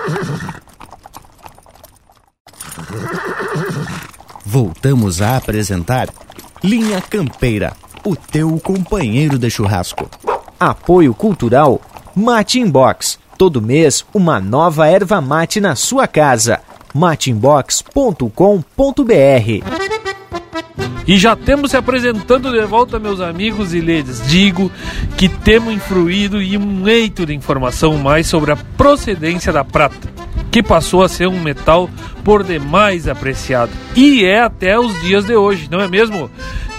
Voltamos a apresentar Linha Campeira, o teu companheiro de churrasco. Apoio Cultural Mate Inbox. Todo mês, uma nova erva mate na sua casa. mateinbox.com.br E já temos se apresentando de volta, meus amigos, e lhes digo que temos influído em um eito de informação mais sobre a procedência da prata, que passou a ser um metal por demais apreciado. E é até os dias de hoje, não é mesmo?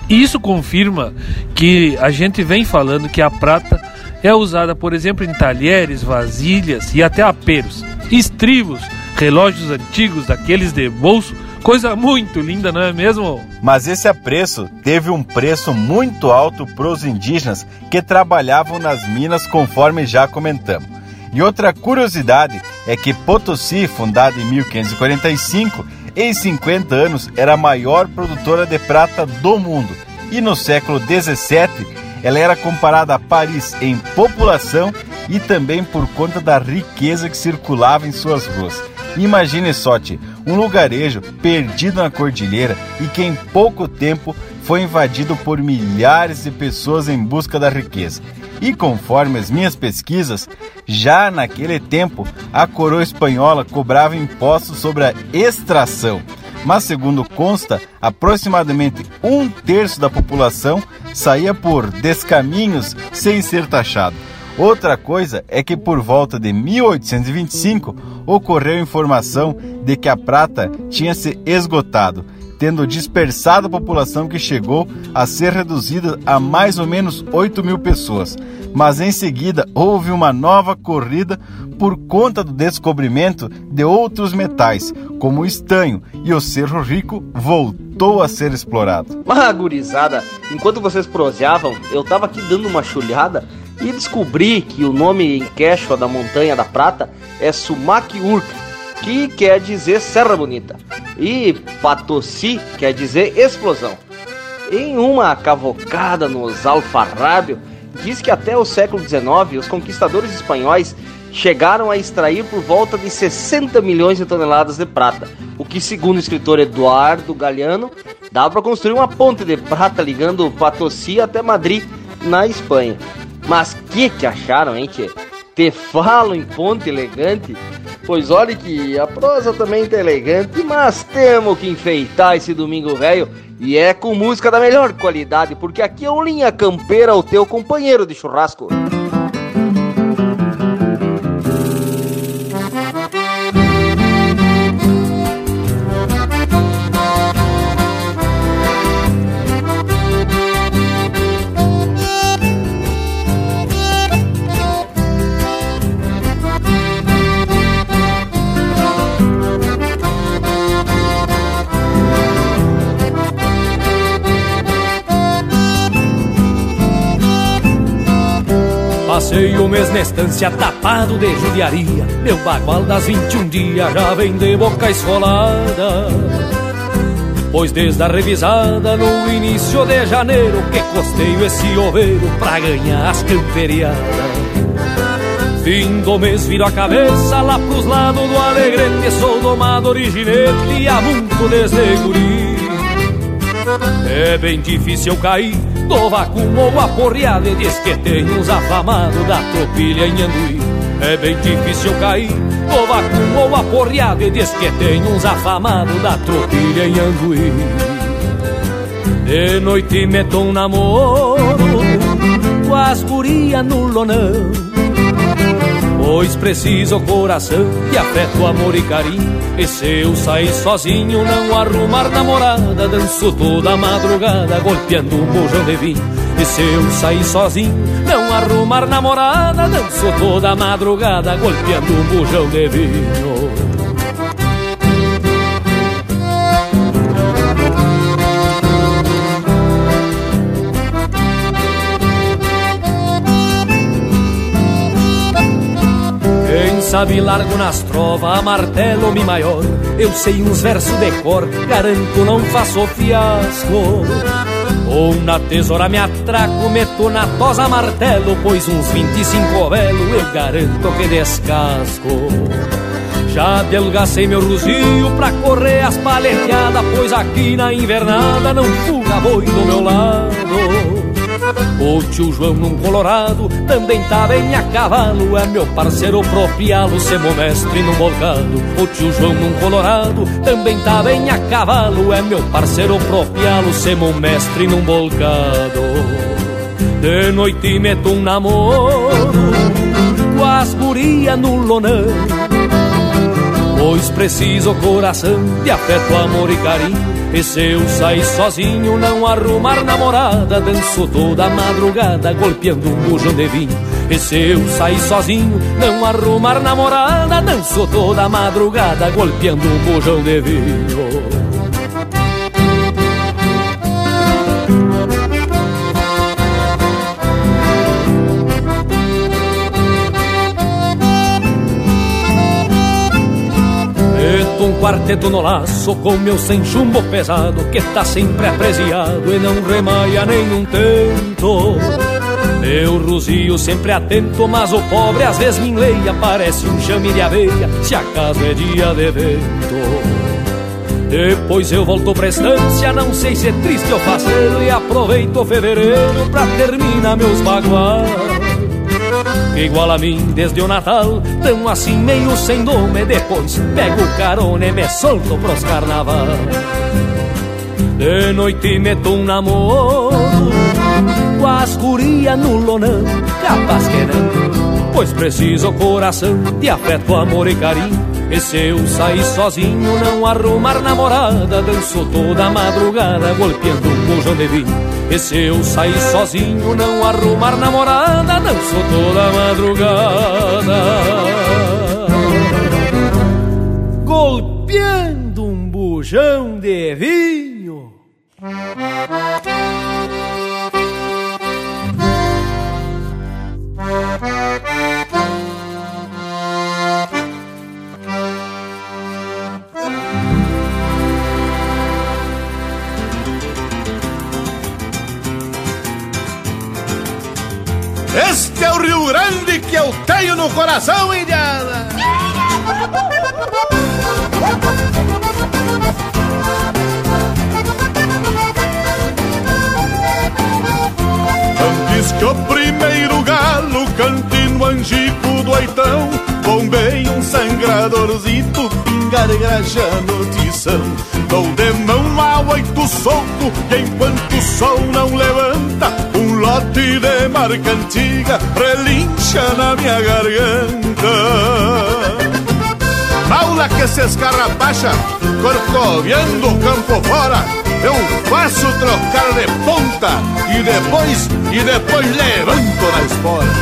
Isso confirma que a gente vem falando que a prata é usada, por exemplo, em talheres, vasilhas e até aperos, estribos, relógios antigos daqueles de bolso, coisa muito linda, não é mesmo? Mas esse apreço teve um preço muito alto para os indígenas que trabalhavam nas minas, conforme já comentamos. E outra curiosidade é que Potosí, fundada em 1545, em 50 anos era a maior produtora de prata do mundo. E no século 17 ela era comparada a Paris em população e também por conta da riqueza que circulava em suas ruas. Imagine só, um lugarejo perdido na cordilheira e que em pouco tempo foi invadido por milhares de pessoas em busca da riqueza. E conforme as minhas pesquisas, já naquele tempo a coroa espanhola cobrava impostos sobre a extração mas segundo consta, aproximadamente um terço da população saía por descaminhos sem ser taxado. Outra coisa é que por volta de 1825 ocorreu informação de que a prata tinha se esgotado, tendo dispersado a população que chegou a ser reduzida a mais ou menos 8 mil pessoas. Mas em seguida houve uma nova corrida por conta do descobrimento de outros metais, como o estanho, e o Cerro Rico voltou a ser explorado. Mas, gurizada, enquanto vocês proseavam, eu tava aqui dando uma chulhada e descobri que o nome em quechua da Montanha da Prata é Sumac Urk, que quer dizer Serra Bonita, e Patossi quer dizer explosão. Em uma cavocada nos alfarrábio, diz que até o século XIX os conquistadores espanhóis chegaram a extrair por volta de 60 milhões de toneladas de prata, o que, segundo o escritor Eduardo Galeano, dava para construir uma ponte de prata ligando Patossi até Madrid, na Espanha. Mas que que acharam, hein, tchê? Te falo em ponte elegante? Pois olhe que a prosa também tá elegante, mas temos que enfeitar esse domingo velho e é com música da melhor qualidade, porque aqui é o Linha Campeira, o teu companheiro de churrasco. Passei o mês na estância tapado de judiaria. Meu bagual das 21 dias já vem de boca esfolada. Pois desde a revisada no início de janeiro Que costeio esse oveiro pra ganhar as camperiadas. Fim do mês viro a cabeça lá pros lados do Alegrete Sou domado originete e muito desde guri. É bem difícil cair do vacuum ou aporreado E diz que tem uns afamados da tropilha em Anduí. É bem difícil cair. Do vacuum ou aporreado E diz que tem uns afamados da tropilha em Anduí. De noite meto um namoro Com as gurias no lonão Pois preciso coração e afeto, amor e carinho. E se eu sair sozinho, não arrumar namorada. Danço toda madrugada, golpeando um bujão de vinho. E se eu sair sozinho, não arrumar namorada. Danço toda madrugada, golpeando um bujão de vinho sabe largo nas trovas, a martelo mi maior. Eu sei uns versos de cor, garanto não faço fiasco. Ou na tesoura me atraco, meto na tosa martelo, pois uns 25 velo eu garanto que descasco. Já delgacei meu ruzio pra correr as paleteadas, pois aqui na invernada não fuga boi do meu lado. O tio João num colorado também tá bem a cavalo É meu parceiro propialo, semo mestre num volcado O tio João num colorado também tá bem a cavalo É meu parceiro propialo, semo mestre num volcado De noite meto um namoro Com as guria no lonão. Pois preciso coração de afeto, amor e carinho e se eu sair sozinho, não arrumar namorada, danço toda madrugada, golpeando um bujão de vinho. E se eu sair sozinho, não arrumar namorada, danço toda madrugada, golpeando um bujão de vinho. Um quarteto no laço com meu sem chumbo pesado que tá sempre apreciado e não remaia nenhum tento. Meu ruzio sempre atento, mas o pobre às vezes me enleia, parece um chame de aveia, se acaso é dia de vento. Depois eu volto pra estância, não sei se é triste ou faceiro, e aproveito fevereiro pra terminar meus baguais igual a mim desde o Natal, tão assim meio sem nome. Depois pego carona e me solto pros carnaval. De noite meto um namoro com as guria no lonão, capaz que não, pois preciso coração de afeto, amor e carinho. E se eu sair sozinho, não arrumar namorada, danço toda madrugada, golpeando um bujão de vinho. E se eu sair sozinho, não arrumar namorada, danço toda madrugada. Golpeando um bujão de vinho. Grande que eu tenho no coração, Indiana. Antes que o primeiro galo cante no angico do oitão, bombei um sangradorzito, pingar graxa no. Dou de mão a oito soco, que enquanto o sol não levanta, lote de marca antiga relincha na minha garganta. Paula que se escarrapacha, corcoviando o campo fora, eu faço trocar de ponta e depois, e depois levanto na espora.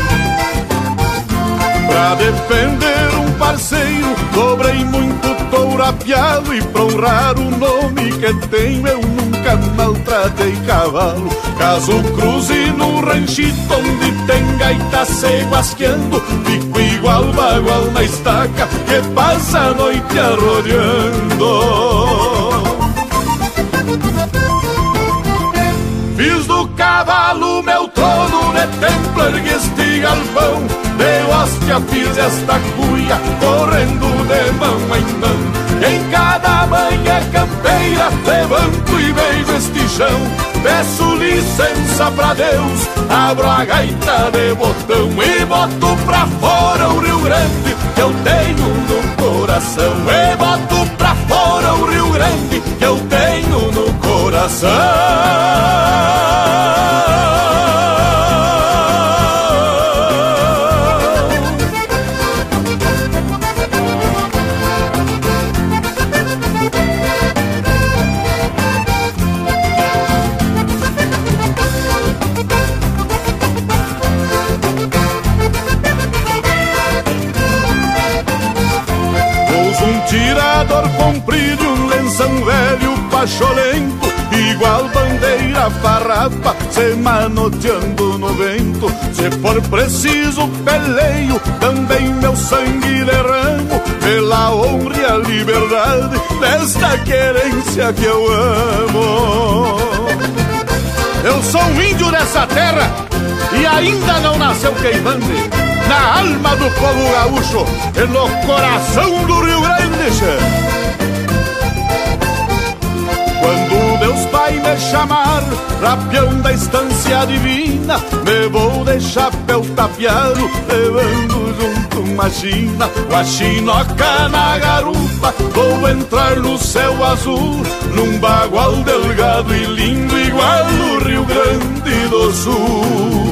Pra defender um parceiro, dobrei muito touro apiado e pra honrar o nome que tenho, eu nunca maltratei cavalo. Caso cruze no ranchito onde tem gaita se guasqueando, fico igual bagual na estaca que passa a noite arrodeando. Fiz do cavalo meu trono de templo, ergue este galpão De hóstia fiz esta cuia, correndo de mão em mão em cada manhã campeira, levanto e beijo este chão Peço licença pra Deus, abro a gaita de botão E boto pra fora o Rio Grande que eu tenho no coração. E boto pra fora o Rio Grande que eu tenho no coração manoteando no vento. Se for preciso, peleio, também meu sangue derramo, pela honra e a liberdade desta querência que eu amo. Eu sou um índio dessa terra e ainda não nasceu queimando na alma do povo gaúcho e no coração do Rio Grande. Pai me chamar, rapião da estância divina, me vou de chapéu tapeado, levando junto uma china, com a chinoca na garupa, vou entrar no céu azul, num bagual delgado e lindo, igual o Rio Grande do Sul.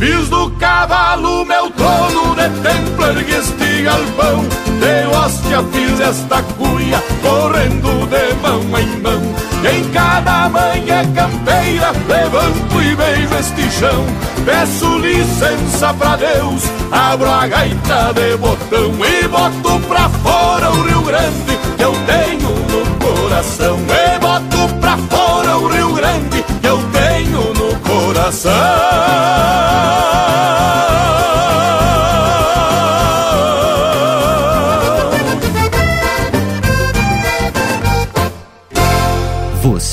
Fiz do cavalo trono de templo, ergue este galpão De hóstia fiz esta cuia, correndo de mão em mão e em cada manhã campeira, levanto e beijo este chão Peço licença pra Deus, abro a gaita de botão E boto pra fora o Rio Grande que eu tenho no coração. E boto pra fora o Rio Grande que eu tenho no coração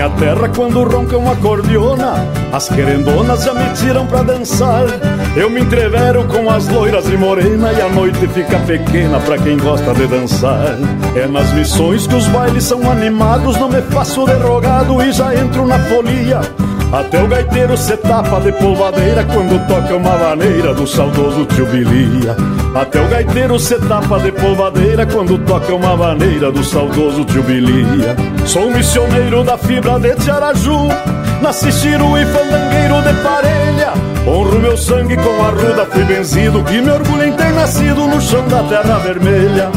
Minha terra, quando ronca uma cordiona, as querendonas já me tiram pra dançar. Eu me entrevero com as loiras e morena e a noite fica pequena pra quem gosta de dançar. É nas missões que os bailes são animados, não me faço derrogado e já entro na folia. Até o gaiteiro se tapa de polvadeira quando toca uma maneira do saudoso tio Bilia. Até o gaiteiro se tapa de polvadeira quando toca uma maneira do saudoso tio Bilia. Sou missioneiro da fibra de Tiaraju, nasci chiru e fandangueiro de parelha. Honro meu sangue com a ruda, fui benzido, que me orgulho em ter nascido no chão da terra vermelha.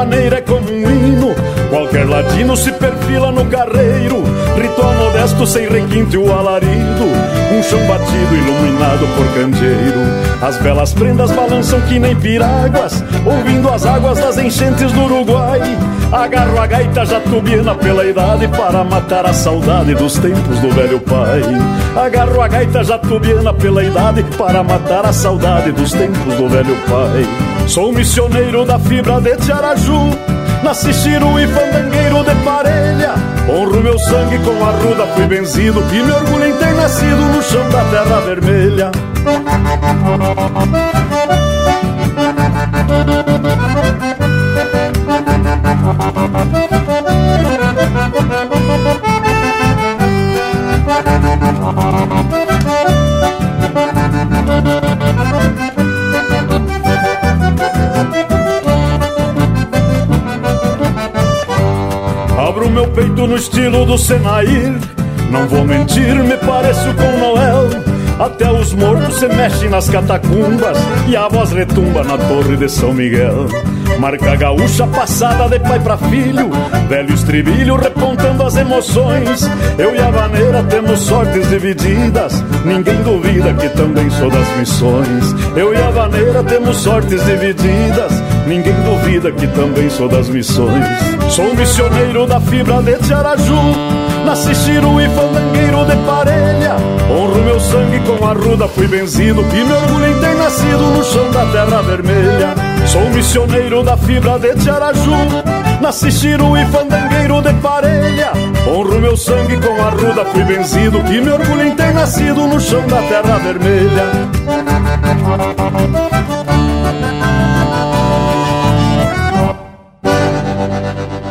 Terra a vaneira é como um hino. Qualquer ladino se perfila no carreiro. Ritual modesto sem requinte o alarido. Um chão batido iluminado por candeeiro. As belas prendas balançam que nem piráguas Ouvindo as águas das enchentes do Uruguai. Agarro a gaita jatubiana pela idade Para matar a saudade dos tempos do velho pai. Agarro a gaita jatubiana pela idade Para matar a saudade dos tempos do velho pai Sou missioneiro da fibra de Tiaraju. Nasci chiru e fandangueiro de parelha. Honro meu sangue com a ruda, fui benzido E me orgulho em ter nascido no chão da terra vermelha meu peito no estilo do Senair. Não vou mentir, me pareço com Noel. Até os mortos se mexem nas catacumbas E a voz retumba na torre de São Miguel. Marca gaúcha passada de pai pra filho Velho estribilho repontando as emoções. Eu e a vaneira temos sortes divididas Ninguém duvida que também sou das missões. Eu e a vaneira temos sortes divididas Ninguém duvida que também sou das missões Sou missioneiro da fibra de Tiaraju Nasci chiru e fandangueiro de parelha. Honro meu sangue com a ruda, fui benzido E me orgulho em ter nascido no chão da terra vermelha. Sou missioneiro da fibra de Tiaraju Nasci chiru e fandangueiro de parelha. Honro meu sangue com a ruda, fui benzido E me orgulho em ter nascido no chão da terra vermelha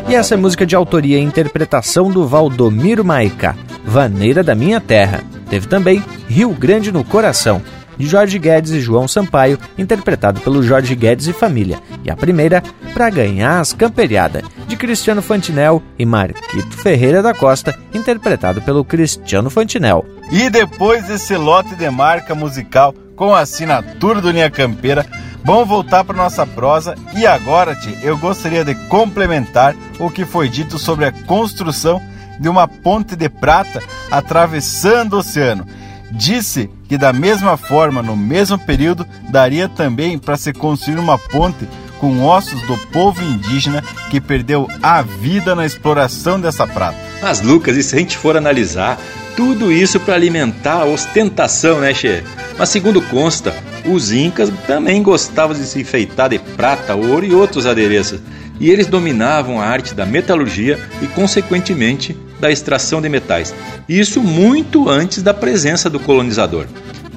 E essa é música de autoria e interpretação do Valdomiro Maica, Vaneira da Minha Terra. Teve também Rio Grande no Coração, de Jorge Guedes e João Sampaio, interpretado pelo Jorge Guedes e Família, e a primeira, Pra Ganhar as Camperiada, de Cristiano Fantinel e Marquito Ferreira da Costa, interpretado pelo Cristiano Fantinel. E depois desse lote de marca musical com a assinatura do Linha Campeira, vamos voltar para nossa prosa e agora, Ti, eu gostaria de complementar o que foi dito sobre a construção de uma ponte de prata atravessando o oceano. Disse que da mesma forma, no mesmo período, daria também para se construir uma ponte com ossos do povo indígena que perdeu a vida na exploração dessa prata. Mas Lucas, e se a gente for analisar, tudo isso para alimentar a ostentação, né, Che? Mas segundo consta, os incas também gostavam de se enfeitar de prata, ouro e outros adereços. E eles dominavam a arte da metalurgia e, consequentemente, da extração de metais. Isso muito antes da presença do colonizador.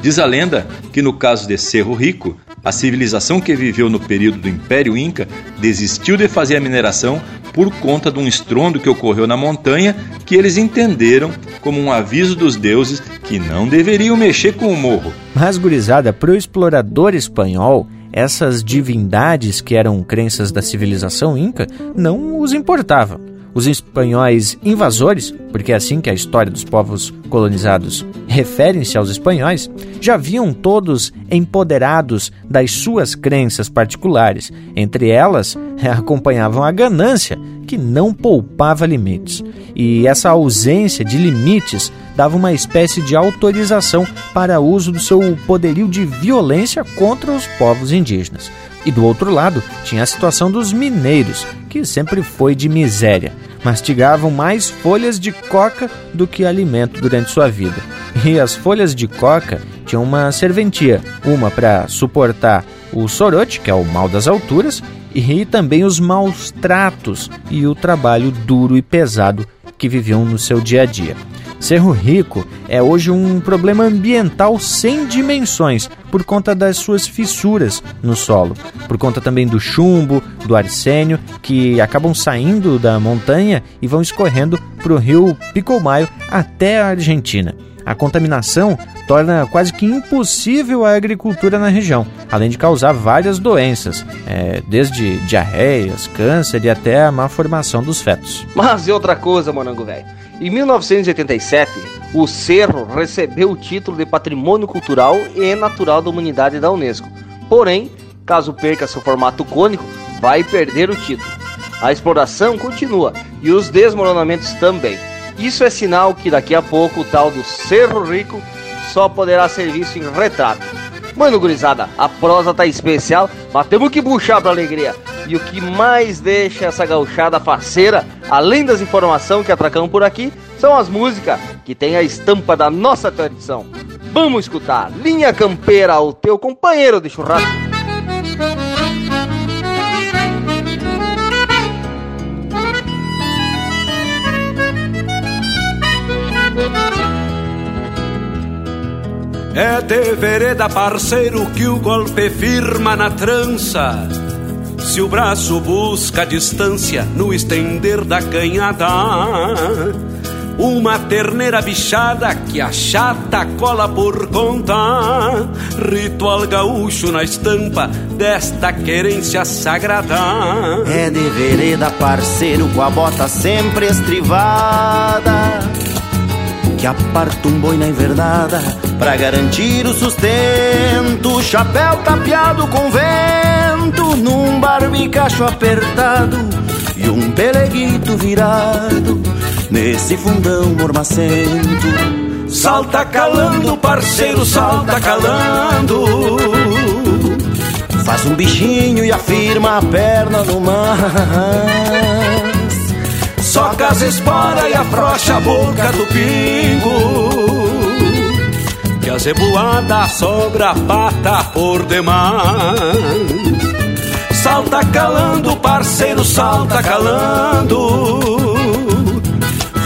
Diz a lenda que no caso de Cerro Rico, a civilização que viveu no período do Império Inca desistiu de fazer a mineração por conta de um estrondo que ocorreu na montanha que eles entenderam como um aviso dos deuses que não deveriam mexer com o morro. Mas, gurizada, para o explorador espanhol, essas divindades que eram crenças da civilização inca não os importavam. Os espanhóis invasores, porque é assim que a história dos povos colonizados referem-se aos espanhóis, já viam todos empoderados das suas crenças particulares. Entre elas, acompanhavam a ganância, que não poupava limites. E essa ausência de limites dava uma espécie de autorização para uso do seu poderio de violência contra os povos indígenas. E do outro lado, tinha a situação dos mineiros, que sempre foi de miséria. Mastigavam mais folhas de coca do que alimento durante sua vida. E as folhas de coca tinham uma serventia, uma para suportar o sorote, que é o mal das alturas, e também os maus tratos e o trabalho duro e pesado que viviam no seu dia a dia. Cerro Rico é hoje um problema ambiental sem dimensões por conta das suas fissuras no solo, por conta também do chumbo, do arsênio, que acabam saindo da montanha e vão escorrendo para o rio Picomayo até a Argentina. A contaminação torna quase que impossível a agricultura na região, além de causar várias doenças, é, desde diarreias, câncer e até a má formação dos fetos. Mas e outra coisa, Monango velho? Em 1987, o Cerro recebeu o título de Patrimônio Cultural e Natural da Humanidade da Unesco. Porém, caso perca seu formato cônico, vai perder o título. A exploração continua e os desmoronamentos também. Isso é sinal que daqui a pouco o tal do Cerro Rico só poderá ser visto em retrato. Mano, gurizada, a prosa tá especial, mas temos que buchar pra alegria. E o que mais deixa essa gauchada faceira, além das informações que atracam por aqui, são as músicas que têm a estampa da nossa tradição. Vamos escutar Linha Campeira, o teu companheiro de churrasco. É de vereda, parceiro, que o golpe firma na trança. Se o braço busca distância no estender da canhada, uma terneira bichada que a chata cola por conta. Ritual gaúcho na estampa desta querência sagrada. É de vereda, parceiro, com a bota sempre estrivada que aparta um boi na invernada Pra garantir o sustento. Chapéu tapeado com vento Num barbicacho apertado E um peleguito virado Nesse fundão mormacento. Salta calando, parceiro, salta calando. Faz um bichinho e afirma a perna no mar soca as esporas e afrouxa a boca do pingo. Que a zeboada sobra a pata por demais. Salta calando, parceiro, salta calando.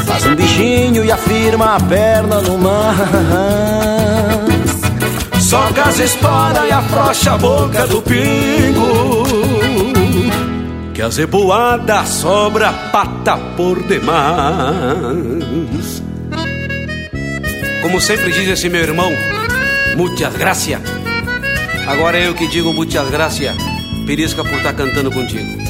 Faz um bichinho e afirma a perna no mar. Soca as esporas e afrouxa a boca do pingo que a zeboada sobra pata por demais. Como sempre diz esse meu irmão, muitas gracias. Agora eu que digo muitas gracias, Perisca por estar tá cantando contigo.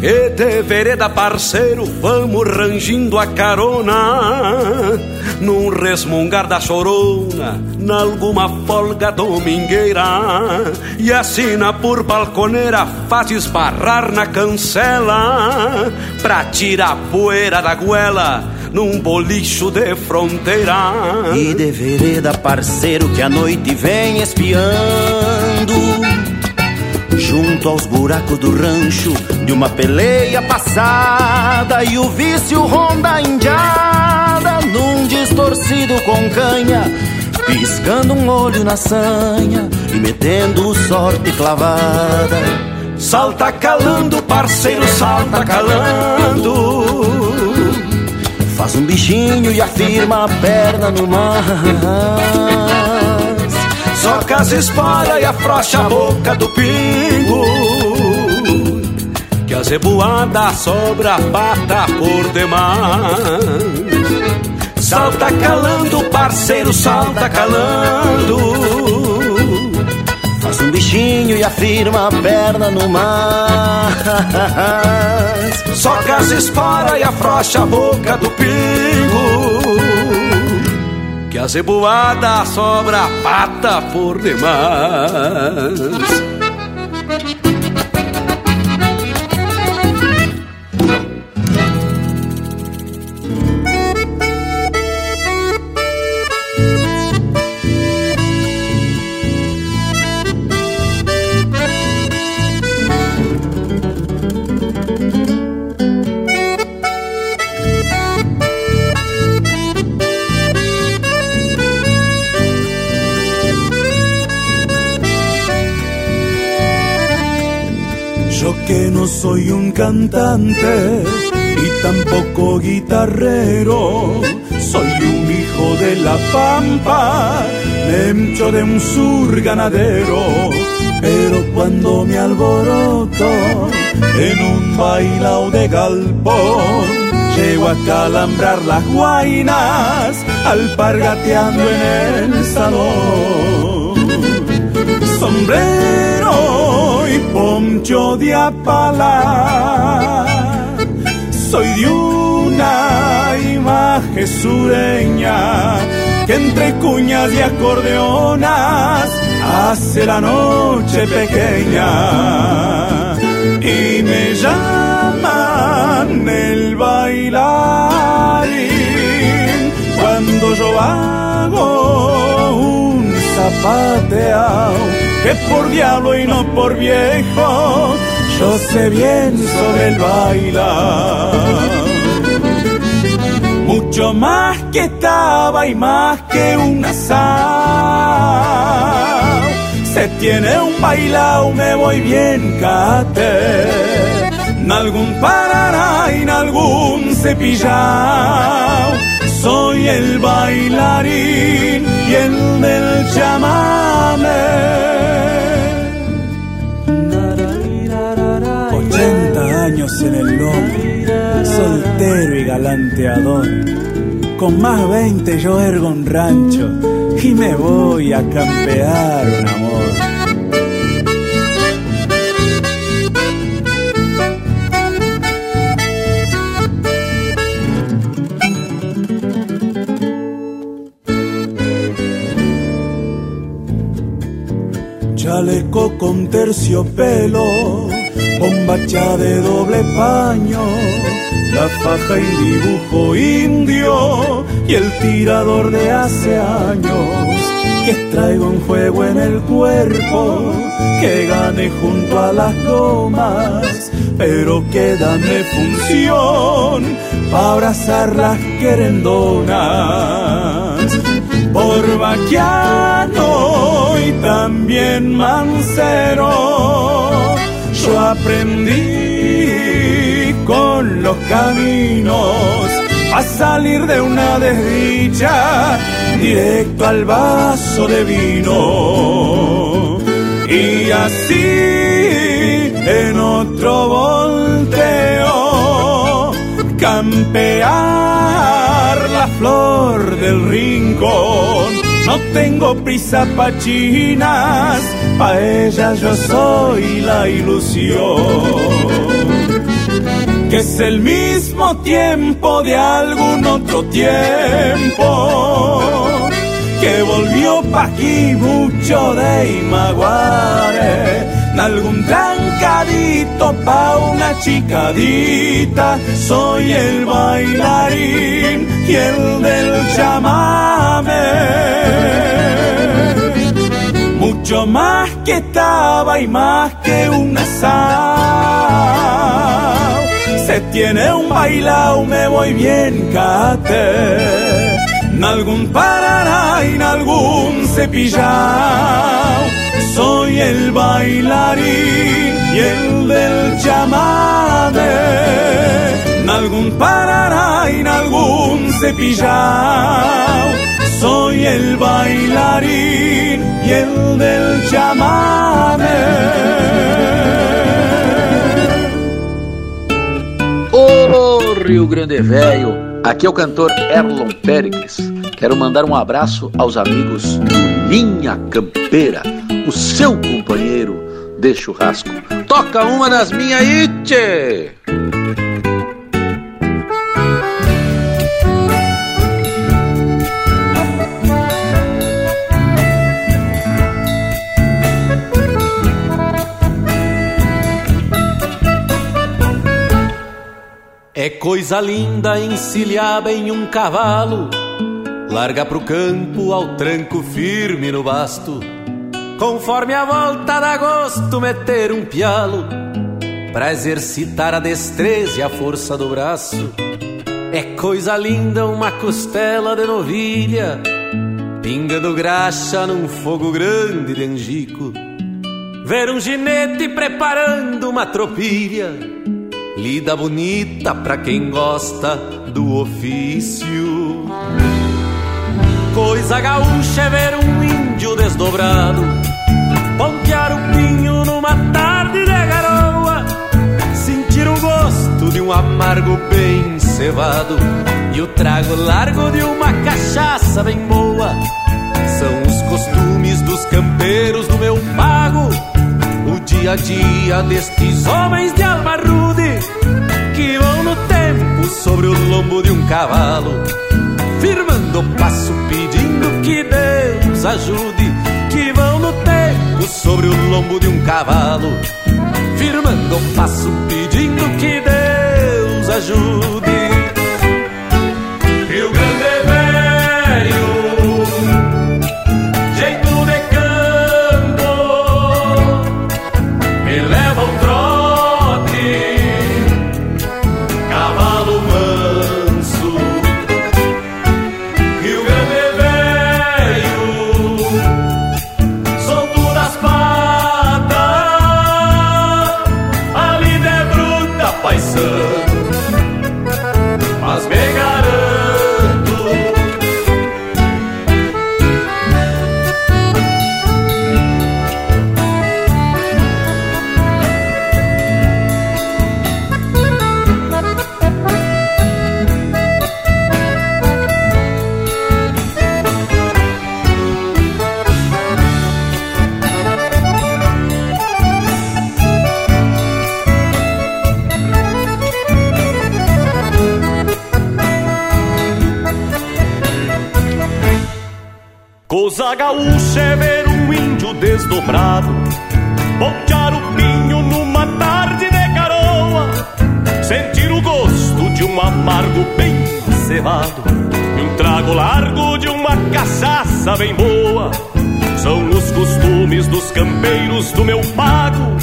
E de vereda parceiro, vamos rangindo a carona. Num resmungar da chorona, nalguma folga domingueira. E assina por balconeira, faz esbarrar na cancela. Pra tirar a poeira da goela num bolicho de fronteira. E de vereda parceiro que a noite vem espiando junto aos buracos do rancho de uma peleia passada e o vício ronda indiada num distorcido com canha, piscando um olho na sanha e metendo sorte clavada. Salta calando, parceiro, salta calando. Faz um bichinho e afirma a perna no mar Soca as esporas e afrouxa a boca do a zeboada sobra pata por demais. Salta calando, parceiro, salta calando. Faz um bichinho e afirma a perna no mar. Soca as esporas e afrouxa a boca do pingo. Que a zeboada sobra pata por demais. Soy un cantante y tampoco guitarrero. Soy un hijo de la pampa, dentro de un sur ganadero. Pero cuando me alboroto en un bailao de galpón, llego a calambrar las guainas, alpargateando en el salón. Sombrero poncho de apala. Soy de una imagen sureña que entre cuñas y acordeonas hace la noche pequeña y me llaman el bailarín cuando yo hago un zapateado que por diablo y no por viejo, yo sé bien sobre el bailar. Mucho más que estaba y más que un asado. Se tiene un bailao, me voy bien cate. En algún parará en algún cepillao. Soy el bailarín y el del chamame. En el lomo, soltero y galanteador. Con más 20 yo ergo un rancho y me voy a campear un amor. chaleco con terciopelo bombacha de doble paño, la faja y dibujo indio y el tirador de hace años que traigo un juego en el cuerpo que gane junto a las gomas, pero que dame función para abrazar las querendonas. Por vaquiano y también mancero yo aprendí con los caminos a salir de una desdicha directo al vaso de vino. Y así en otro volteo, campear la flor del rincón. No tengo prisa pa' chinas, pa' ellas yo soy la ilusión que es el mismo tiempo de algún otro tiempo, que volvió pa' aquí mucho de Imaguare, algún trancadito pa' una chicadita, soy el bailarín y el del chamame. Mucho más que estaba y más que una sal se tiene un bailao me voy bien cate. Algún parará y algún cepillao. Soy el bailarín y el del chamade. En algún parará y algún cepillao. Soy el bailarín y el del chamade. Ô Rio Grande Velho, aqui é o cantor Erlon Pericles. Quero mandar um abraço aos amigos do Linha Campeira, o seu companheiro de churrasco. Toca uma das minhas aí, tchê! É coisa linda encilhada em um cavalo, larga pro campo ao tranco firme no basto. Conforme a volta dá gosto meter um pialo, pra exercitar a destreza e a força do braço. É coisa linda uma costela de novilha, pingando graxa num fogo grande de angico. Ver um ginete preparando uma tropilha Lida bonita pra quem gosta do ofício. Coisa gaúcha é ver um índio desdobrado, pontear o pinho numa tarde de garoa, sentir o gosto de um amargo bem cevado e o trago largo de uma cachaça bem boa. São os costumes dos campeiros do meu pago o dia a dia destes homens de alma vão no tempo sobre o lombo de um cavalo, firmando o passo pedindo que Deus ajude. Que vão no tempo sobre o lombo de um cavalo, firmando o passo pedindo que Deus ajude. E um trago largo de uma cachaça bem boa. São os costumes dos campeiros do meu pago.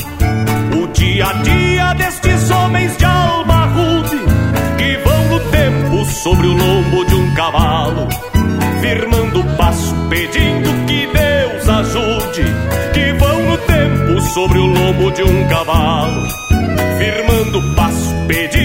O dia a dia destes homens de alma rude Que vão no tempo sobre o lombo de um cavalo. Firmando o passo, pedindo que Deus ajude. Que vão no tempo sobre o lombo de um cavalo, firmando o passo, pedindo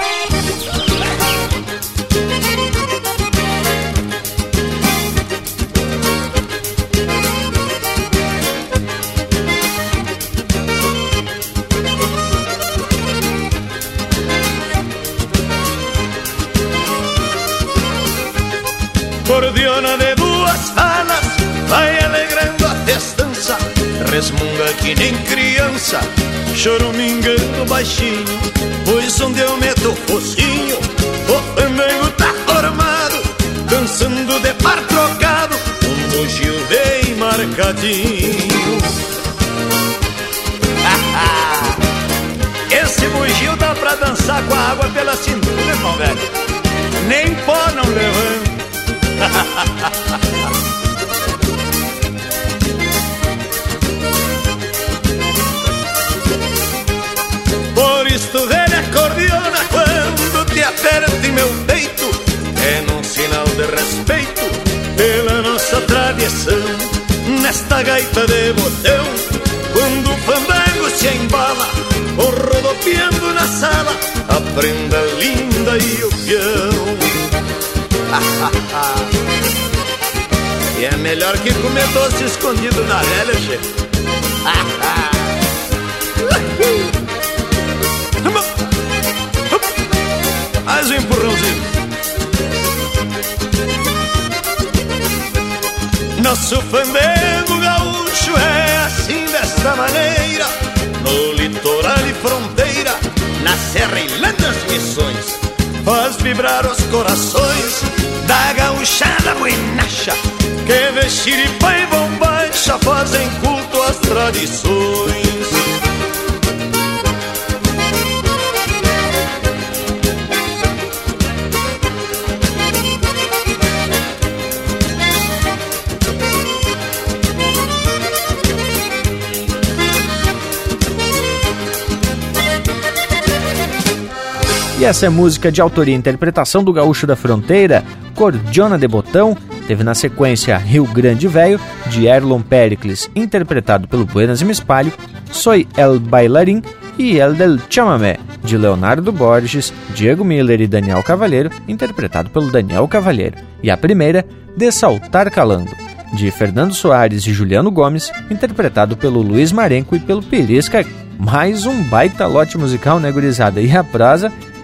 Choramingando baixinho, pois onde eu meto o focinho, o fandango tá formado, dançando de par trocado, um bugio bem marcadinho. Esse bugio dá pra dançar com a água pela cintura, irmão velho. Nem pó não levanta. tradição Nesta gaita de botão Quando o fandango se embala Ou rodopiando na sala A prenda linda e o peão e é melhor que comer doce escondido na velha, chefe. Mais um empurrãozinho. Nosso fandango gaúcho é assim desta maneira. No litoral e fronteira, na serra e lá nas missões Faz vibrar os corações da gauchada buenacha Que vexiripa e bombacha fazem culto às tradições E essa é música de autoria e interpretação do Gaúcho da Fronteira, Cordiona de Botão, teve na sequência Rio Grande Velho, de Erlon Pericles, interpretado pelo Buenas e Mispalho, Soy El Bailarín e El del Chamamé, de Leonardo Borges, Diego Miller e Daniel Cavalheiro, interpretado pelo Daniel Cavalheiro. E a primeira, De Saltar Calango, de Fernando Soares e Juliano Gomes, interpretado pelo Luiz Marenco e pelo Perisca. Mais um baita lote musical, né, gurizada? E a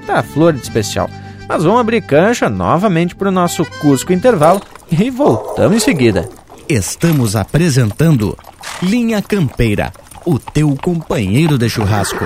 tá flor de especial. Mas vamos abrir cancha novamente para o nosso Cusco Intervalo e voltamos em seguida. Estamos apresentando Linha Campeira, o teu companheiro de churrasco.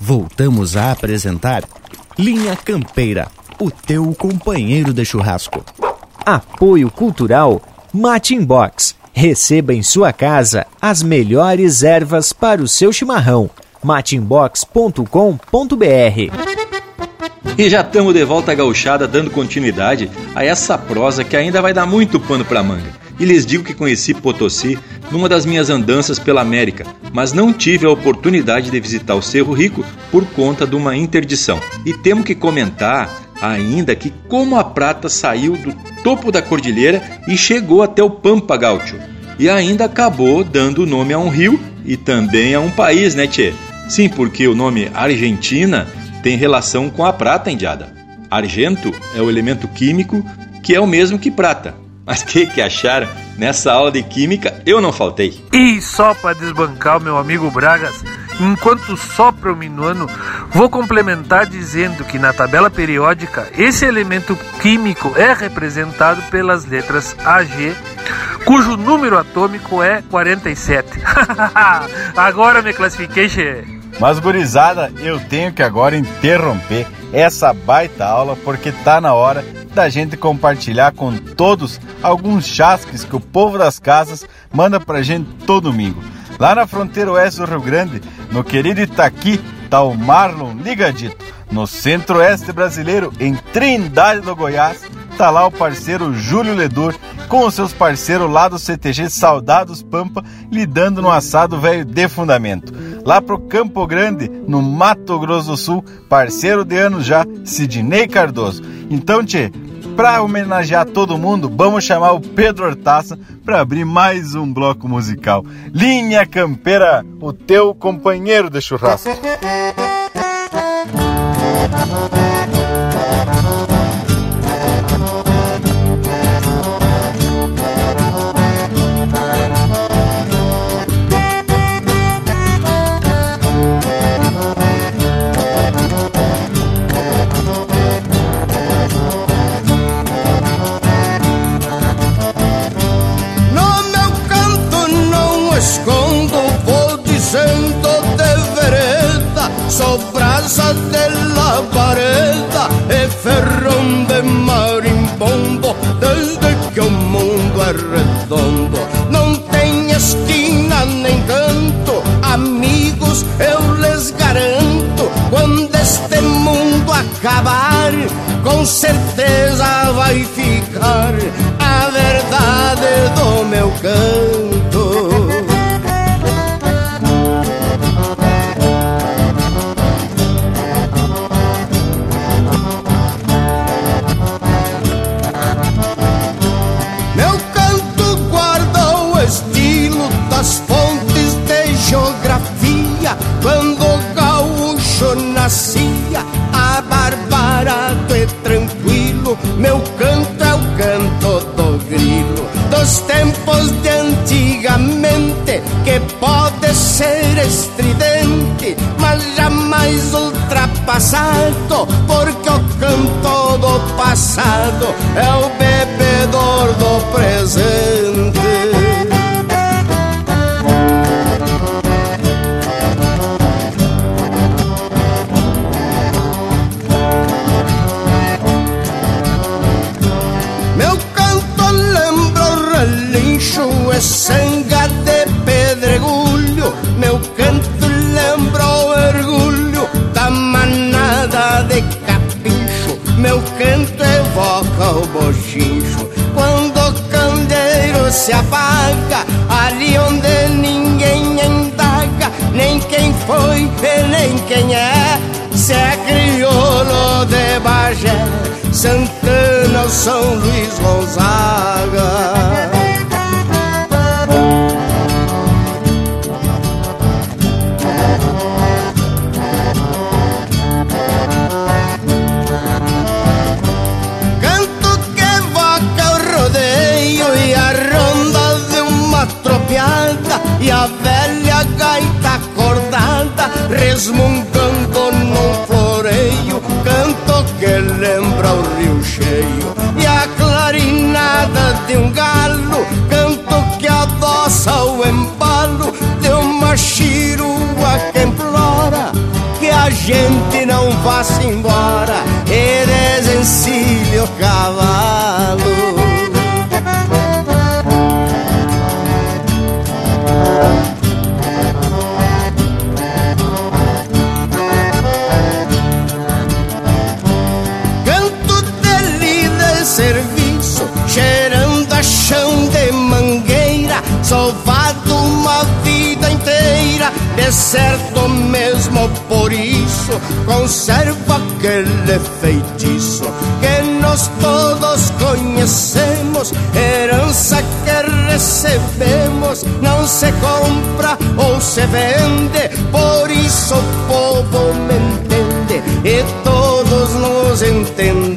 Voltamos a apresentar Linha Campeira, o teu companheiro de churrasco. Apoio Cultural Mate Box. Receba em sua casa as melhores ervas para o seu chimarrão. mateinbox.com.br E já estamos de volta à gauchada dando continuidade a essa prosa que ainda vai dar muito pano para manga. E lhes digo que conheci Potosí numa das minhas andanças pela América, mas não tive a oportunidade de visitar o Cerro Rico por conta de uma interdição. E temos que comentar ainda que como a prata saiu do topo da cordilheira e chegou até o Pampa Gaúcho. E ainda acabou dando nome a um rio e também a um país, né, Tchê? Sim, porque o nome Argentina tem relação com a prata indiada. Argento é o elemento químico que é o mesmo que prata. Mas que que acharam? Nessa aula de química eu não faltei. E só para desbancar o meu amigo Bragas, enquanto sopra o minuano, vou complementar dizendo que na tabela periódica esse elemento químico é representado pelas letras AG, cujo número atômico é 47. agora me classifiquei, che. Mas gurizada, eu tenho que agora interromper essa baita aula porque tá na hora da gente compartilhar com todos alguns chasques que o povo das casas manda pra gente todo domingo. Lá na fronteira oeste do Rio Grande, no querido Itaqui, tá o Marlon Ligadito. No centro-oeste brasileiro, em Trindade do Goiás, tá lá o parceiro Júlio Ledur com os seus parceiros lá do CTG Saudados Pampa, lidando no assado velho de fundamento. Lá pro Campo Grande, no Mato Grosso do Sul, parceiro de anos já, Sidney Cardoso. Então, tchê, para homenagear todo mundo, vamos chamar o Pedro Hortaça para abrir mais um bloco musical. Linha Campeira, o teu companheiro de churrasco. Ferron de marimbombo desde que o mundo é redondo. Não tem esquina nem canto, amigos, eu les garanto. Quando este mundo acabar, com certeza vai ficar a verdade do meu canto. Quando o gaúcho nascia, abarbarado e tranquilo, meu canto é o canto do grilo. Dos tempos de antigamente, que pode ser estridente, mas jamais ultrapassado, porque o canto do passado é o bebedor do presente. Se apaga, ali onde ninguém indaga, nem quem foi e nem quem é, se é crioulo de Bagé, Santana ou São Luís Gonzaga. Resmungando num floreio, canto que lembra o rio cheio e a clarinada de um galo, canto que adoça o embalo de uma chirua que implora que a gente não vá-se embora e desencilhe o cavalo. Certo mesmo por isso. Conservo aquele feitiço que nós todos conhecemos, herança que recebemos, não se compra ou se vende, por isso o povo me entende e todos nos entendemos.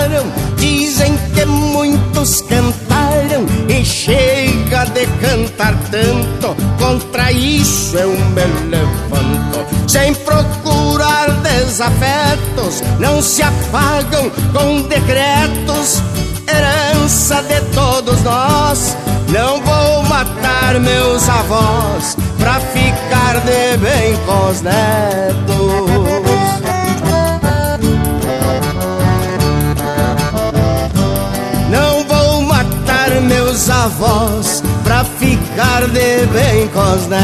Falaram, dizem que muitos cantaram e chega de cantar tanto, contra isso eu me levanto, sem procurar desafetos, não se apagam com decretos, herança de todos nós. Não vou matar meus avós pra ficar de bem com os netos. Avós pra ficar de bem com os netos.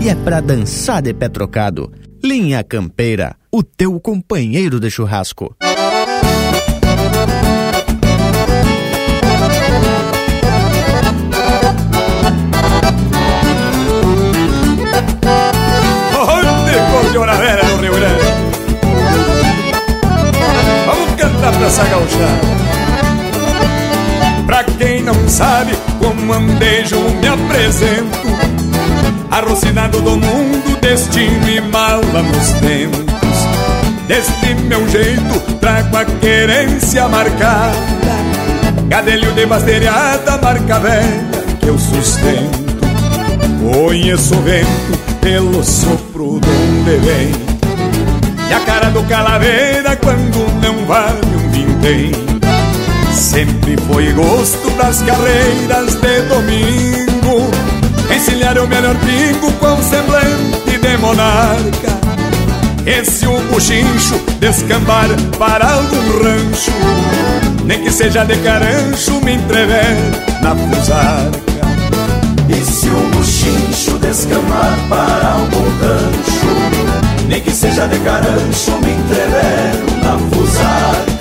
E é pra dançar de pé trocado. Linha Campeira, o teu companheiro de churrasco. Essa gauchada. Pra quem não sabe como andejo me apresento. Arrocinado do mundo, destino e mala nos tempos Deste meu jeito trago a querência marcada. Gadelho de basteriada, marca velha que eu sustento. Conheço o vento pelo sopro de onde vem. E a cara do calaveira quando não vale um vintém Sempre foi gosto das carreiras de domingo. Encilhar o melhor pingo com semblante de monarca. Esse o buchincho descambar para algum rancho. Nem que seja de carancho me entrever na fusarca. E se o buchincho descamar para algum rancho. Nem que seja de carancho me entrevero na fusarca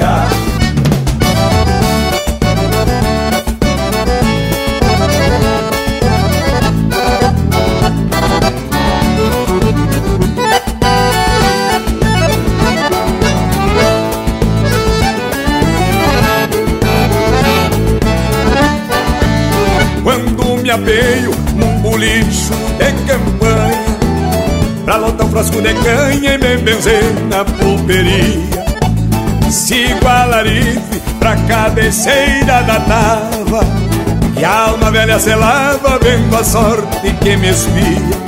me apeio num bolicho de campanha Pra lotar um frasco de canha e me benzer na pulperia. Sigo a larife pra cabeceira da tava E a alma velha se lava vendo a sorte que me espia.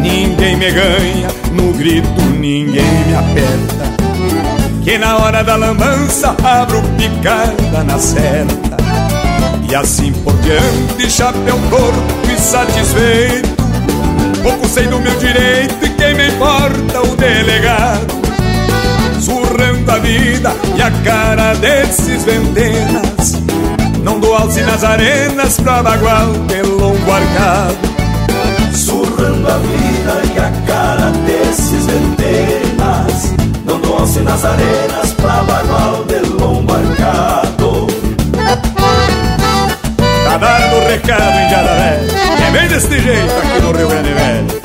Ninguém me ganha, no grito ninguém me aperta Que na hora da lambança abro picada na certa e assim por diante, chapéu torto e satisfeito. Pouco sei do meu direito e quem me importa o delegado. Surrando a vida e a cara desses ventenas Não dou alce nas arenas pra bagual de longo arcado. Surrando a vida e a cara desses ventenas Não dou alce nas arenas pra bagual de longo arcado O recado em Jararé É bem deste jeito aqui no Rio Grande Velho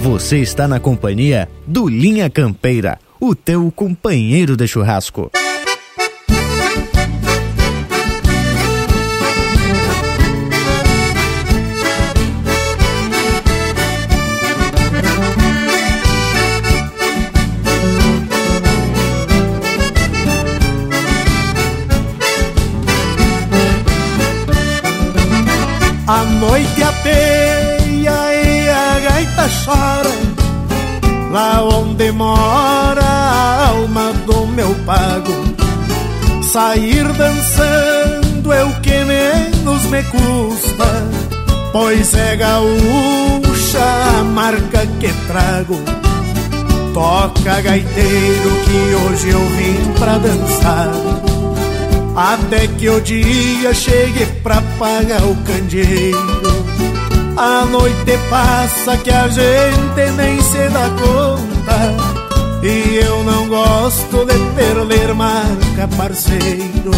Você está na companhia do Linha Campeira, o teu companheiro de churrasco. Noite apeia e a gaita chora. Lá onde mora a alma do meu pago. Sair dançando é o que menos me custa Pois é gaúcha a marca que trago. Toca gaiteiro que hoje eu vim pra dançar até que o dia chegue pra pagar o candeeiro. A noite passa que a gente nem se dá conta. E eu não gosto de perder marca, parceiro.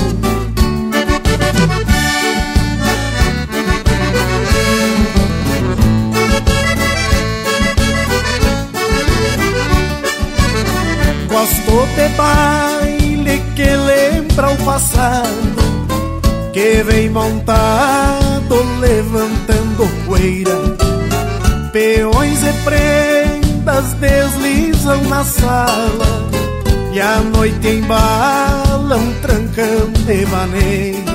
Gosto de baile que lembra o passado Que vem montado levantando poeira. Peões e prendas deslizam na sala E a noite embala um trancão de maneira.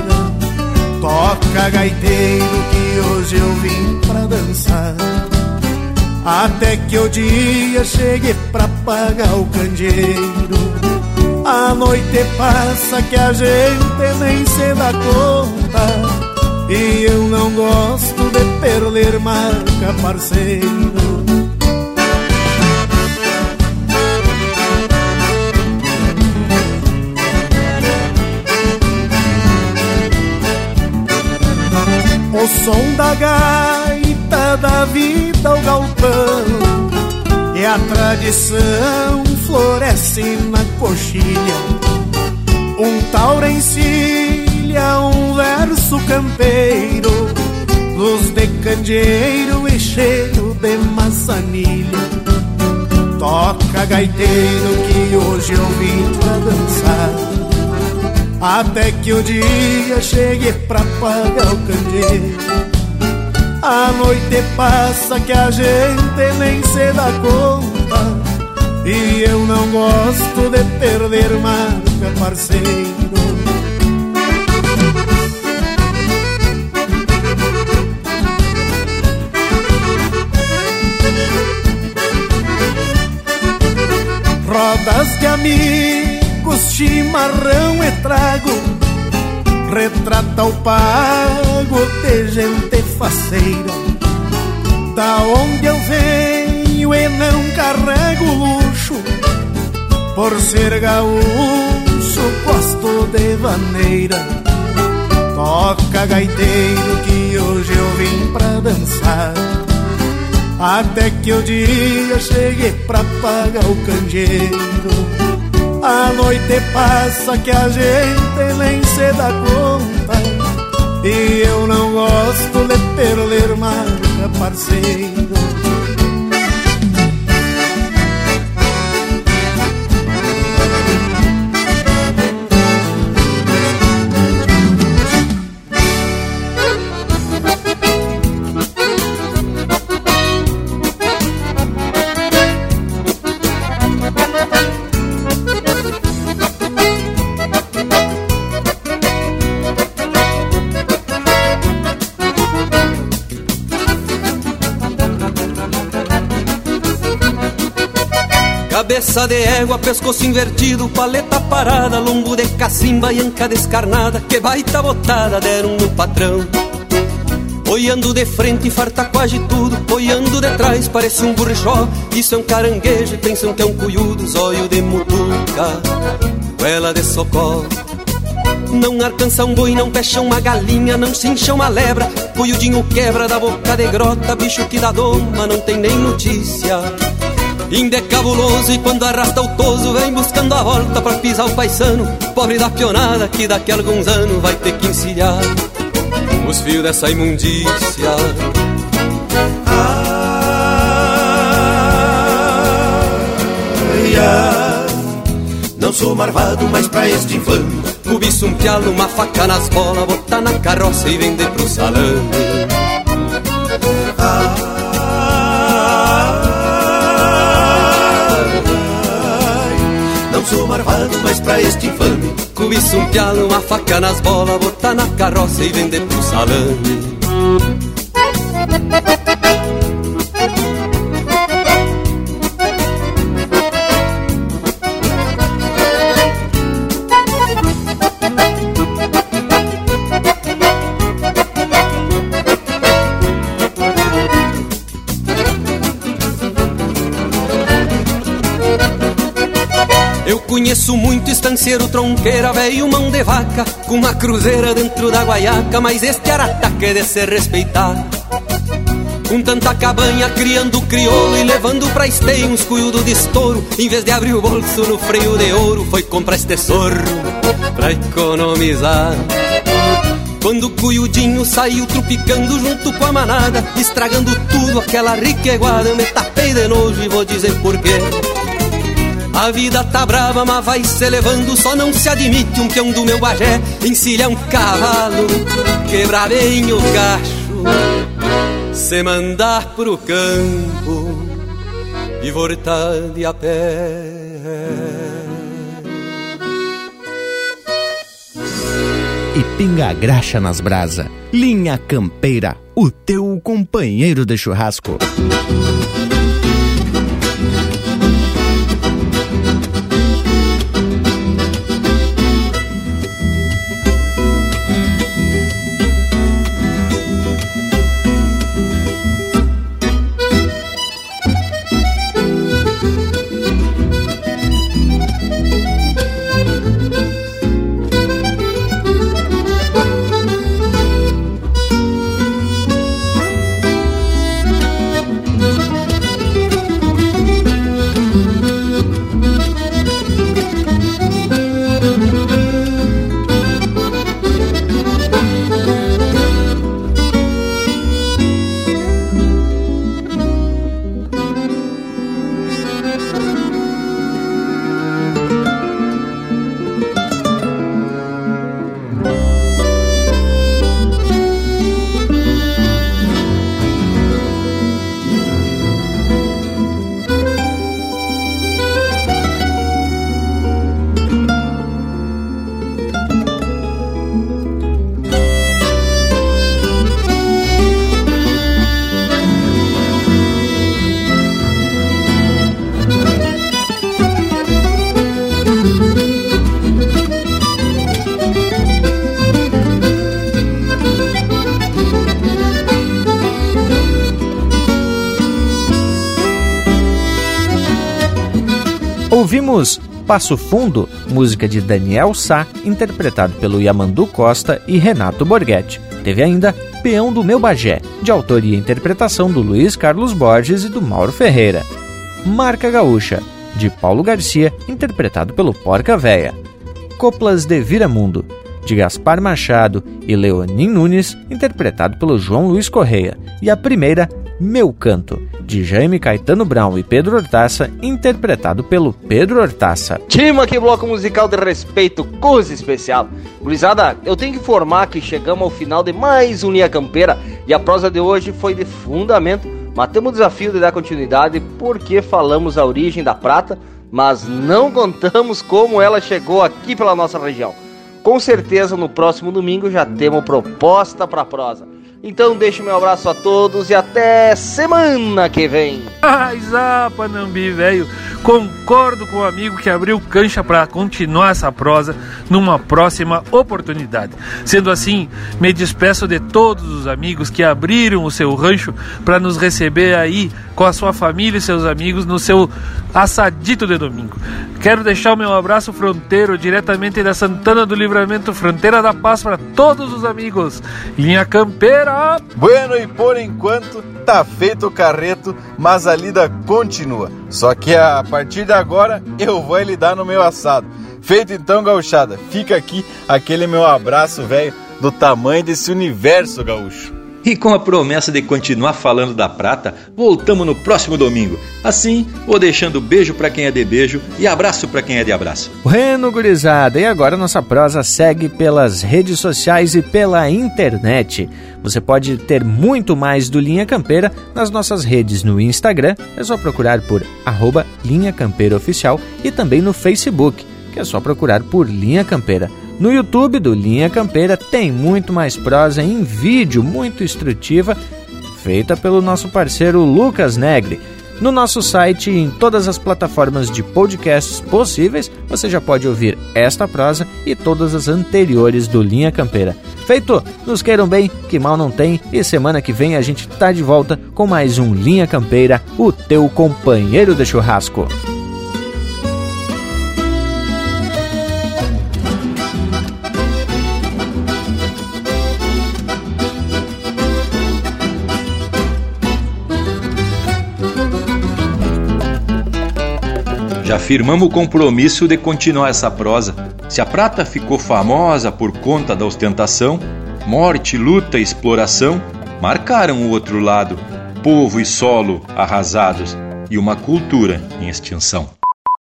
Toca gaiteiro que hoje eu vim pra dançar. Até que o dia chegue pra pagar o candeeiro A noite passa que a gente nem se dá conta. E eu não gosto de perder marca, parceiro. O som da gaita da vida o galpão. E a tradição floresce na coxilha. Um tauro encilha um verso campeiro. Luz de candeeiro e cheiro de maçanilha. Toca gaiteiro que hoje eu vim pra dançar. Até que o dia chegue pra pagar o candeeiro. A noite passa que a gente nem se dá conta E eu não gosto de perder marca, parceiro. Rodas de amigos chimarrão e trago. Retrata o pago de gente faceira. Da onde eu venho e não carrego luxo Por ser gaúcho gosto de vaneira Toca gaiteiro que hoje eu vim pra dançar. Até que o dia chegue pra pagar o candeeiro. A noite passa que a gente nem se dá conta. E eu não gosto de perder marca, parceiro Cabeça de égua, pescoço invertido, paleta parada, lombo de cacimba e anca descarnada, que baita botada deram no patrão. Olhando de frente, farta quase tudo, olhando de trás, parece um burjó. Isso é um caranguejo, pensam que é um cuyudo, zóio de mutuca, goela de socorro. Não alcança um boi, não fecha uma galinha, não se incha uma lebra. Cuyudinho quebra da boca de grota, bicho que dá doma, não tem nem notícia. Inde é cabuloso e quando arrasta o toso vem buscando a volta pra pisar o paisano. Pobre da pionada que daqui a alguns anos vai ter que encilhar Os fios dessa imundícia. Ai, ai, não sou marvado, mas pra este infame Cobiço um pialo, uma faca nas bolas Botar na carroça e vender pro salame sou marvado, mas pra este infame Cobiço um pialo, uma faca nas bolas Botar na carroça e vender pro salame muito estanceiro, tronqueira, velho, mão de vaca Com uma cruzeira dentro da guaiaca Mas este arataque é de se respeitar. Com tanta cabanha, criando crioulo E levando pra esteio uns cuiudos de estouro Em vez de abrir o bolso no freio de ouro Foi comprar este sorro pra economizar. Quando o cuiudinho saiu trupicando junto com a manada Estragando tudo aquela riqueguada Eu me tapei de nojo e vou dizer porquê A vida tá brava, mas vai se levando. Só não se admite um peão do meu bagé encilha um cavalo, quebrar bem o cacho, se mandar pro campo e voltar de a pé. E pinga graxa nas brasa. Linha Campeira, o teu companheiro de churrasco. Ouvimos Passo Fundo, música de Daniel Sá, interpretado pelo Yamandu Costa e Renato Borghetti. Teve ainda Peão do Meu Bagé, de autoria e interpretação do Luiz Carlos Borges e do Mauro Ferreira. Marca Gaúcha, de Paulo Garcia, interpretado pelo Porca Véia. Coplas de Viramundo, de Gaspar Machado e Leonim Nunes, interpretado pelo João Luiz Correia. E a primeira, Meu Canto, de Jaime Caetano Brown e Pedro Hortaça, interpretado pelo Pedro Hortaça. Tima que bloco musical de respeito, coisa especial. Gurizada, eu tenho que informar que chegamos ao final de mais um Linha Campeira e a prosa de hoje foi de fundamento. Matamos o desafio de dar continuidade porque falamos a origem da prata, mas não contamos como ela chegou aqui pela nossa região. Com certeza no próximo domingo já temos proposta para prosa. Então deixo meu abraço a todos e até semana que vem. Ai, Zapa, Nambi, velho. Concordo com o amigo que abriu cancha para continuar essa prosa numa próxima oportunidade. Sendo assim, me despeço de todos os amigos que abriram o seu rancho para nos receber aí com a sua família e seus amigos no seu assadito de domingo. Quero deixar o meu abraço fronteiro diretamente da Santana do Livramento, Fronteira da Paz para todos os amigos. Linha Campeira. Bueno, e por enquanto tá feito o carreto, mas a lida continua. Só que a partir de agora eu vou lidar no meu assado. Feito então, gauchada, fica aqui aquele meu abraço, velho, do tamanho desse universo gaúcho. E com a promessa de continuar falando da prata, voltamos no próximo domingo. Assim, vou deixando beijo para quem é de beijo e abraço para quem é de abraço. Bueno, gurizada, e agora nossa prosa segue pelas redes sociais e pela internet. Você pode ter muito mais do Linha Campeira nas nossas redes no Instagram, é só procurar por arroba Linha Campeira Oficial e também no Facebook, que é só procurar por Linha Campeira. No YouTube do Linha Campeira tem muito mais prosa em vídeo, muito instrutiva, feita pelo nosso parceiro Lucas Negri. No nosso site e em todas as plataformas de podcasts possíveis, você já pode ouvir esta prosa e todas as anteriores do Linha Campeira. Feito! Nos queiram bem, que mal não tem, e semana que vem a gente tá de volta com mais um Linha Campeira, o teu companheiro de churrasco. Já firmamos o compromisso de continuar essa prosa. Se a prata ficou famosa por conta da ostentação, morte, luta e exploração marcaram o outro lado, povo e solo arrasados e uma cultura em extinção.